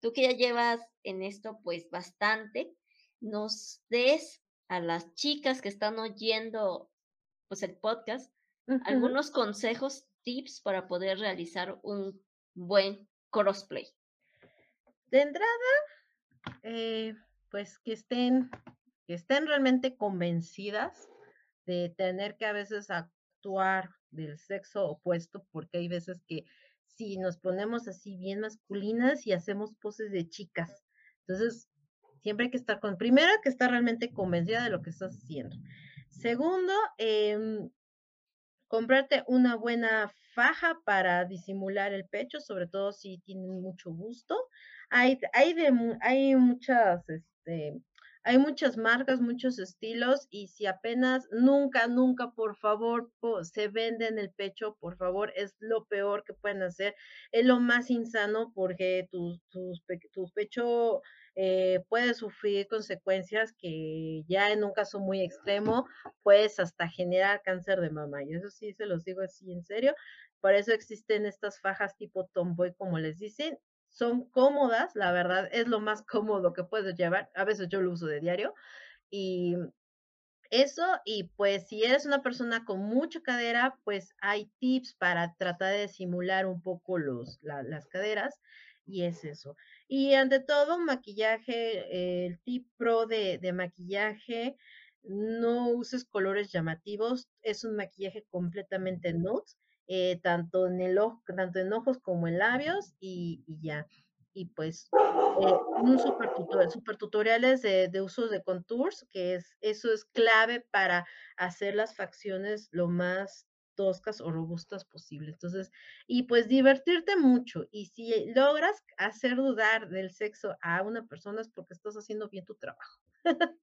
tú que ya llevas en esto pues bastante, nos des a las chicas que están oyendo pues el podcast algunos consejos, tips para poder realizar un buen crossplay. De entrada, eh, pues que estén, que estén realmente convencidas de tener que a veces actuar del sexo opuesto, porque hay veces que si nos ponemos así bien masculinas y hacemos poses de chicas, entonces Siempre hay que estar con, primero, que estar realmente convencida de lo que estás haciendo. Segundo, em, comprarte una buena faja para disimular el pecho, sobre todo si tienen mucho gusto. Hay, hay, de, hay muchas, este, hay muchas marcas, muchos estilos y si apenas nunca, nunca, por favor, se vende en el pecho, por favor, es lo peor que pueden hacer, es lo más insano porque tu, tu, tu pecho eh, puede sufrir consecuencias que ya en un caso muy extremo puedes hasta generar cáncer de mama y eso sí se los digo así en serio. Por eso existen estas fajas tipo tomboy, como les dicen, son cómodas, la verdad, es lo más cómodo que puedes llevar. A veces yo lo uso de diario. Y eso, y pues si eres una persona con mucha cadera, pues hay tips para tratar de simular un poco los, las caderas. Y es eso. Y ante todo, maquillaje, el tip pro de, de maquillaje, no uses colores llamativos, es un maquillaje completamente nude eh, tanto, en el ojo, tanto en ojos como en labios y, ya. Y pues eh, un super, tutorial, super tutoriales de, de uso de contours, que es, eso es clave para hacer las facciones lo más toscas o robustas posible. Entonces, y pues divertirte mucho. Y si logras hacer dudar del sexo a una persona es porque estás haciendo bien tu trabajo.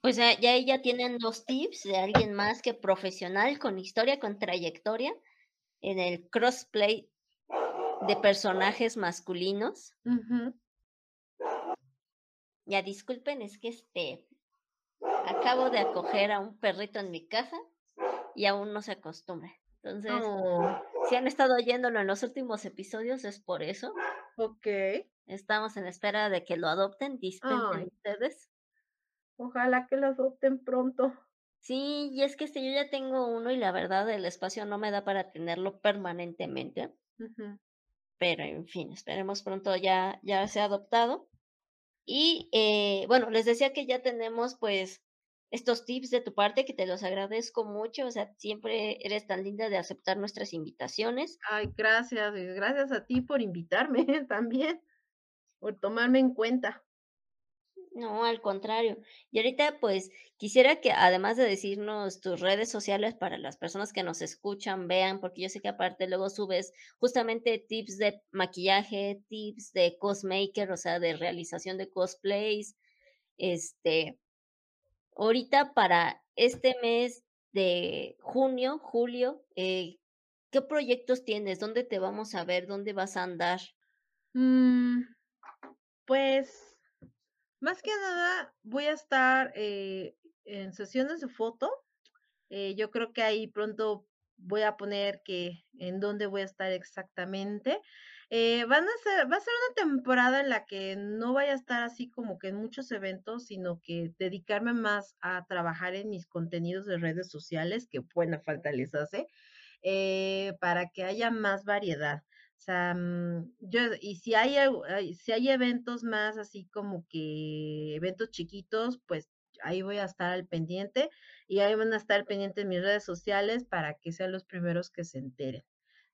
Pues ya, ya tienen dos tips de alguien más que profesional, con historia, con trayectoria, en el crossplay de personajes masculinos. Ya disculpen, es que este acabo de acoger a un perrito en mi casa y aún no se acostumbra. Entonces, oh. si han estado oyéndolo en los últimos episodios, es por eso. Ok. Estamos en espera de que lo adopten, dispensen ustedes. Ojalá que lo adopten pronto. Sí, y es que este, yo ya tengo uno y la verdad el espacio no me da para tenerlo permanentemente. Pero en fin, esperemos pronto ya, ya sea adoptado. Y eh, bueno, les decía que ya tenemos pues estos tips de tu parte que te los agradezco mucho. O sea, siempre eres tan linda de aceptar nuestras invitaciones. Ay, gracias, gracias a ti por invitarme también, por tomarme en cuenta. No, al contrario. Y ahorita, pues, quisiera que además de decirnos tus redes sociales para las personas que nos escuchan, vean, porque yo sé que aparte luego subes justamente tips de maquillaje, tips de cosmaker, o sea, de realización de cosplays. Este, ahorita para este mes de junio, julio, eh, ¿qué proyectos tienes? ¿Dónde te vamos a ver? ¿Dónde vas a andar? Mm, pues más que nada, voy a estar eh, en sesiones de foto. Eh, yo creo que ahí pronto voy a poner que en dónde voy a estar exactamente. Eh, van a ser, va a ser una temporada en la que no vaya a estar así como que en muchos eventos, sino que dedicarme más a trabajar en mis contenidos de redes sociales, que buena falta les hace, para que haya más variedad. O sea, mm, yo, y si hay, si hay eventos más así como que eventos chiquitos, pues ahí voy a estar al pendiente y ahí van a estar pendientes mis redes sociales para que sean los primeros que se enteren.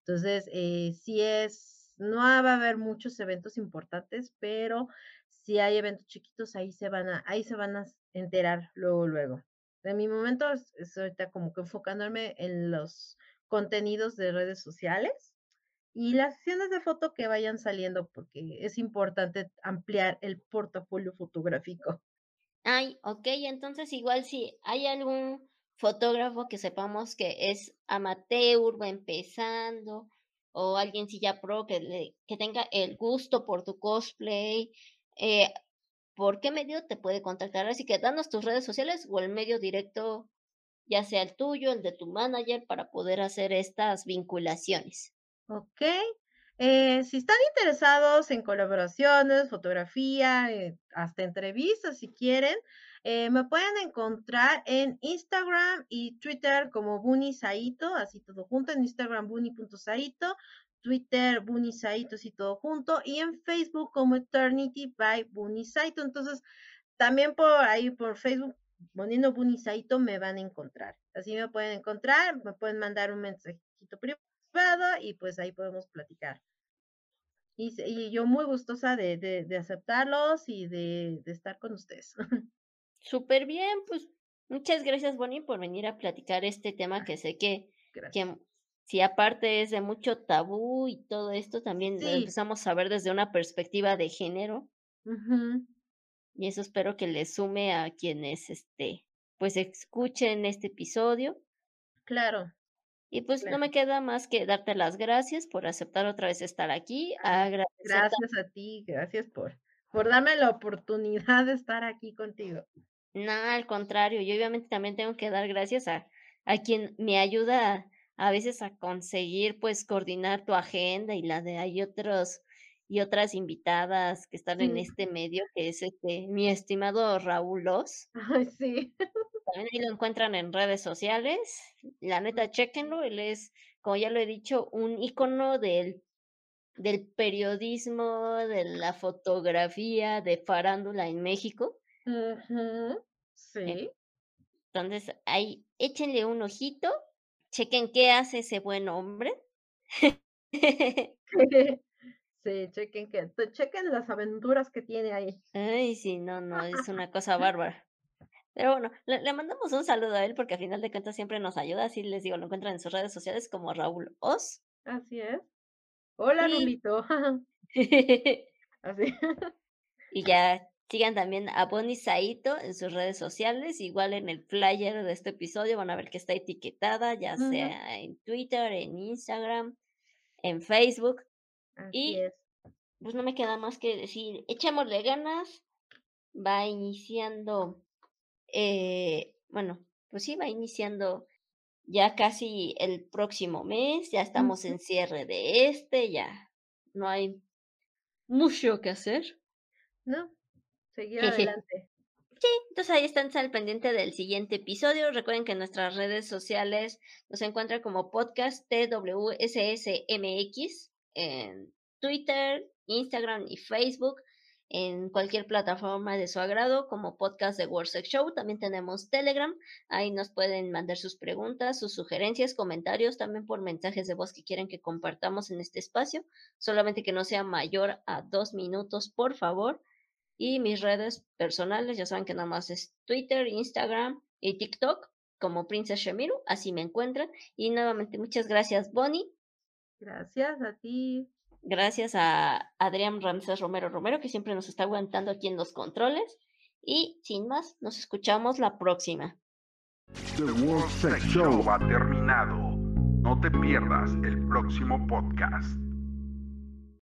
Entonces, eh, si es, no va a haber muchos eventos importantes, pero si hay eventos chiquitos, ahí se van a, ahí se van a enterar luego, luego. En mi momento es ahorita como que enfocándome en los contenidos de redes sociales y las sesiones de foto que vayan saliendo, porque es importante ampliar el portafolio fotográfico. Ay, ok, entonces igual si hay algún fotógrafo que sepamos que es amateur, va empezando, o alguien si ya pro que, que tenga el gusto por tu cosplay, eh, ¿por qué medio te puede contactar? Así que danos tus redes sociales o el medio directo, ya sea el tuyo, el de tu manager, para poder hacer estas vinculaciones. Ok. Eh, si están interesados en colaboraciones, fotografía, eh, hasta entrevistas si quieren, eh, me pueden encontrar en Instagram y Twitter como Bunny Saito, así todo junto, en Instagram bunny.saito, Twitter Bunny Saito, así todo junto, y en Facebook como Eternity by Bunny Saito. Entonces, también por ahí por Facebook poniendo Bunny Saito me van a encontrar. Así me pueden encontrar, me pueden mandar un mensajito privado y pues ahí podemos platicar. Y, y yo muy gustosa de, de, aceptarlos y de, de, estar con ustedes. Súper bien, pues muchas gracias, Bonnie, por venir a platicar este tema que sé que, que si aparte es de mucho tabú y todo esto, también empezamos a ver desde una perspectiva de género. Y eso espero que le sume a quienes, este, pues escuchen este episodio. Claro. Y pues no me queda más que darte las gracias por aceptar otra vez estar aquí. gracias a ti, gracias por, por darme la oportunidad de estar aquí contigo. No, al contrario, yo obviamente también tengo que dar gracias a, a quien me ayuda a, veces a conseguir pues coordinar tu agenda y la de hay otros y otras invitadas que están en este medio, que es este mi estimado Raúl Los. Ay, sí. También ahí lo encuentran en redes sociales. La neta, chequenlo. Él es, como ya lo he dicho, un icono del, del periodismo, de la fotografía, de farándula en México. Sí. Entonces, ahí échenle un ojito, chequen qué hace ese buen hombre. Sí, chequen que, chequen las aventuras que tiene ahí. Ay, sí, no, no, es una cosa bárbara. Pero bueno, le, mandamos un saludo a él porque al final de cuentas siempre nos ayuda. Así les digo, lo encuentran en sus redes sociales como Raúl Oz. Así es. Hola, Rulito. Así. y ya sigan también a Bonnie Saito en sus redes sociales. Igual en el flyer de este episodio van a ver que está etiquetada, ya sea en Twitter, en Instagram, en Facebook y pues no me queda más que decir, echémosle ganas, va iniciando, eh, bueno, pues sí, va iniciando ya casi el próximo mes, ya estamos en cierre de este, ya no hay mucho que hacer. No, seguir adelante. Sí, entonces ahí están al pendiente del siguiente episodio. Recuerden que en nuestras redes sociales nos encuentran como podcast TWSSMX en Twitter, Instagram y Facebook, en cualquier plataforma de su agrado, como podcast de World Show. También tenemos Telegram, ahí nos pueden mandar sus preguntas, sus sugerencias, comentarios, también por mensajes de voz que quieren que compartamos en este espacio, solamente que no sea mayor a dos minutos, por favor. Y mis redes personales, ya saben que nada más es Twitter, Instagram y TikTok, como Princess Shemiru, así me encuentran. Y nuevamente, muchas gracias, Bonnie. Gracias a ti. Gracias a Adrián Ramsés Romero Romero, que siempre nos está aguantando aquí en los controles. Y sin más, nos escuchamos la próxima. The World Sex Show ha terminado. No te pierdas el próximo podcast.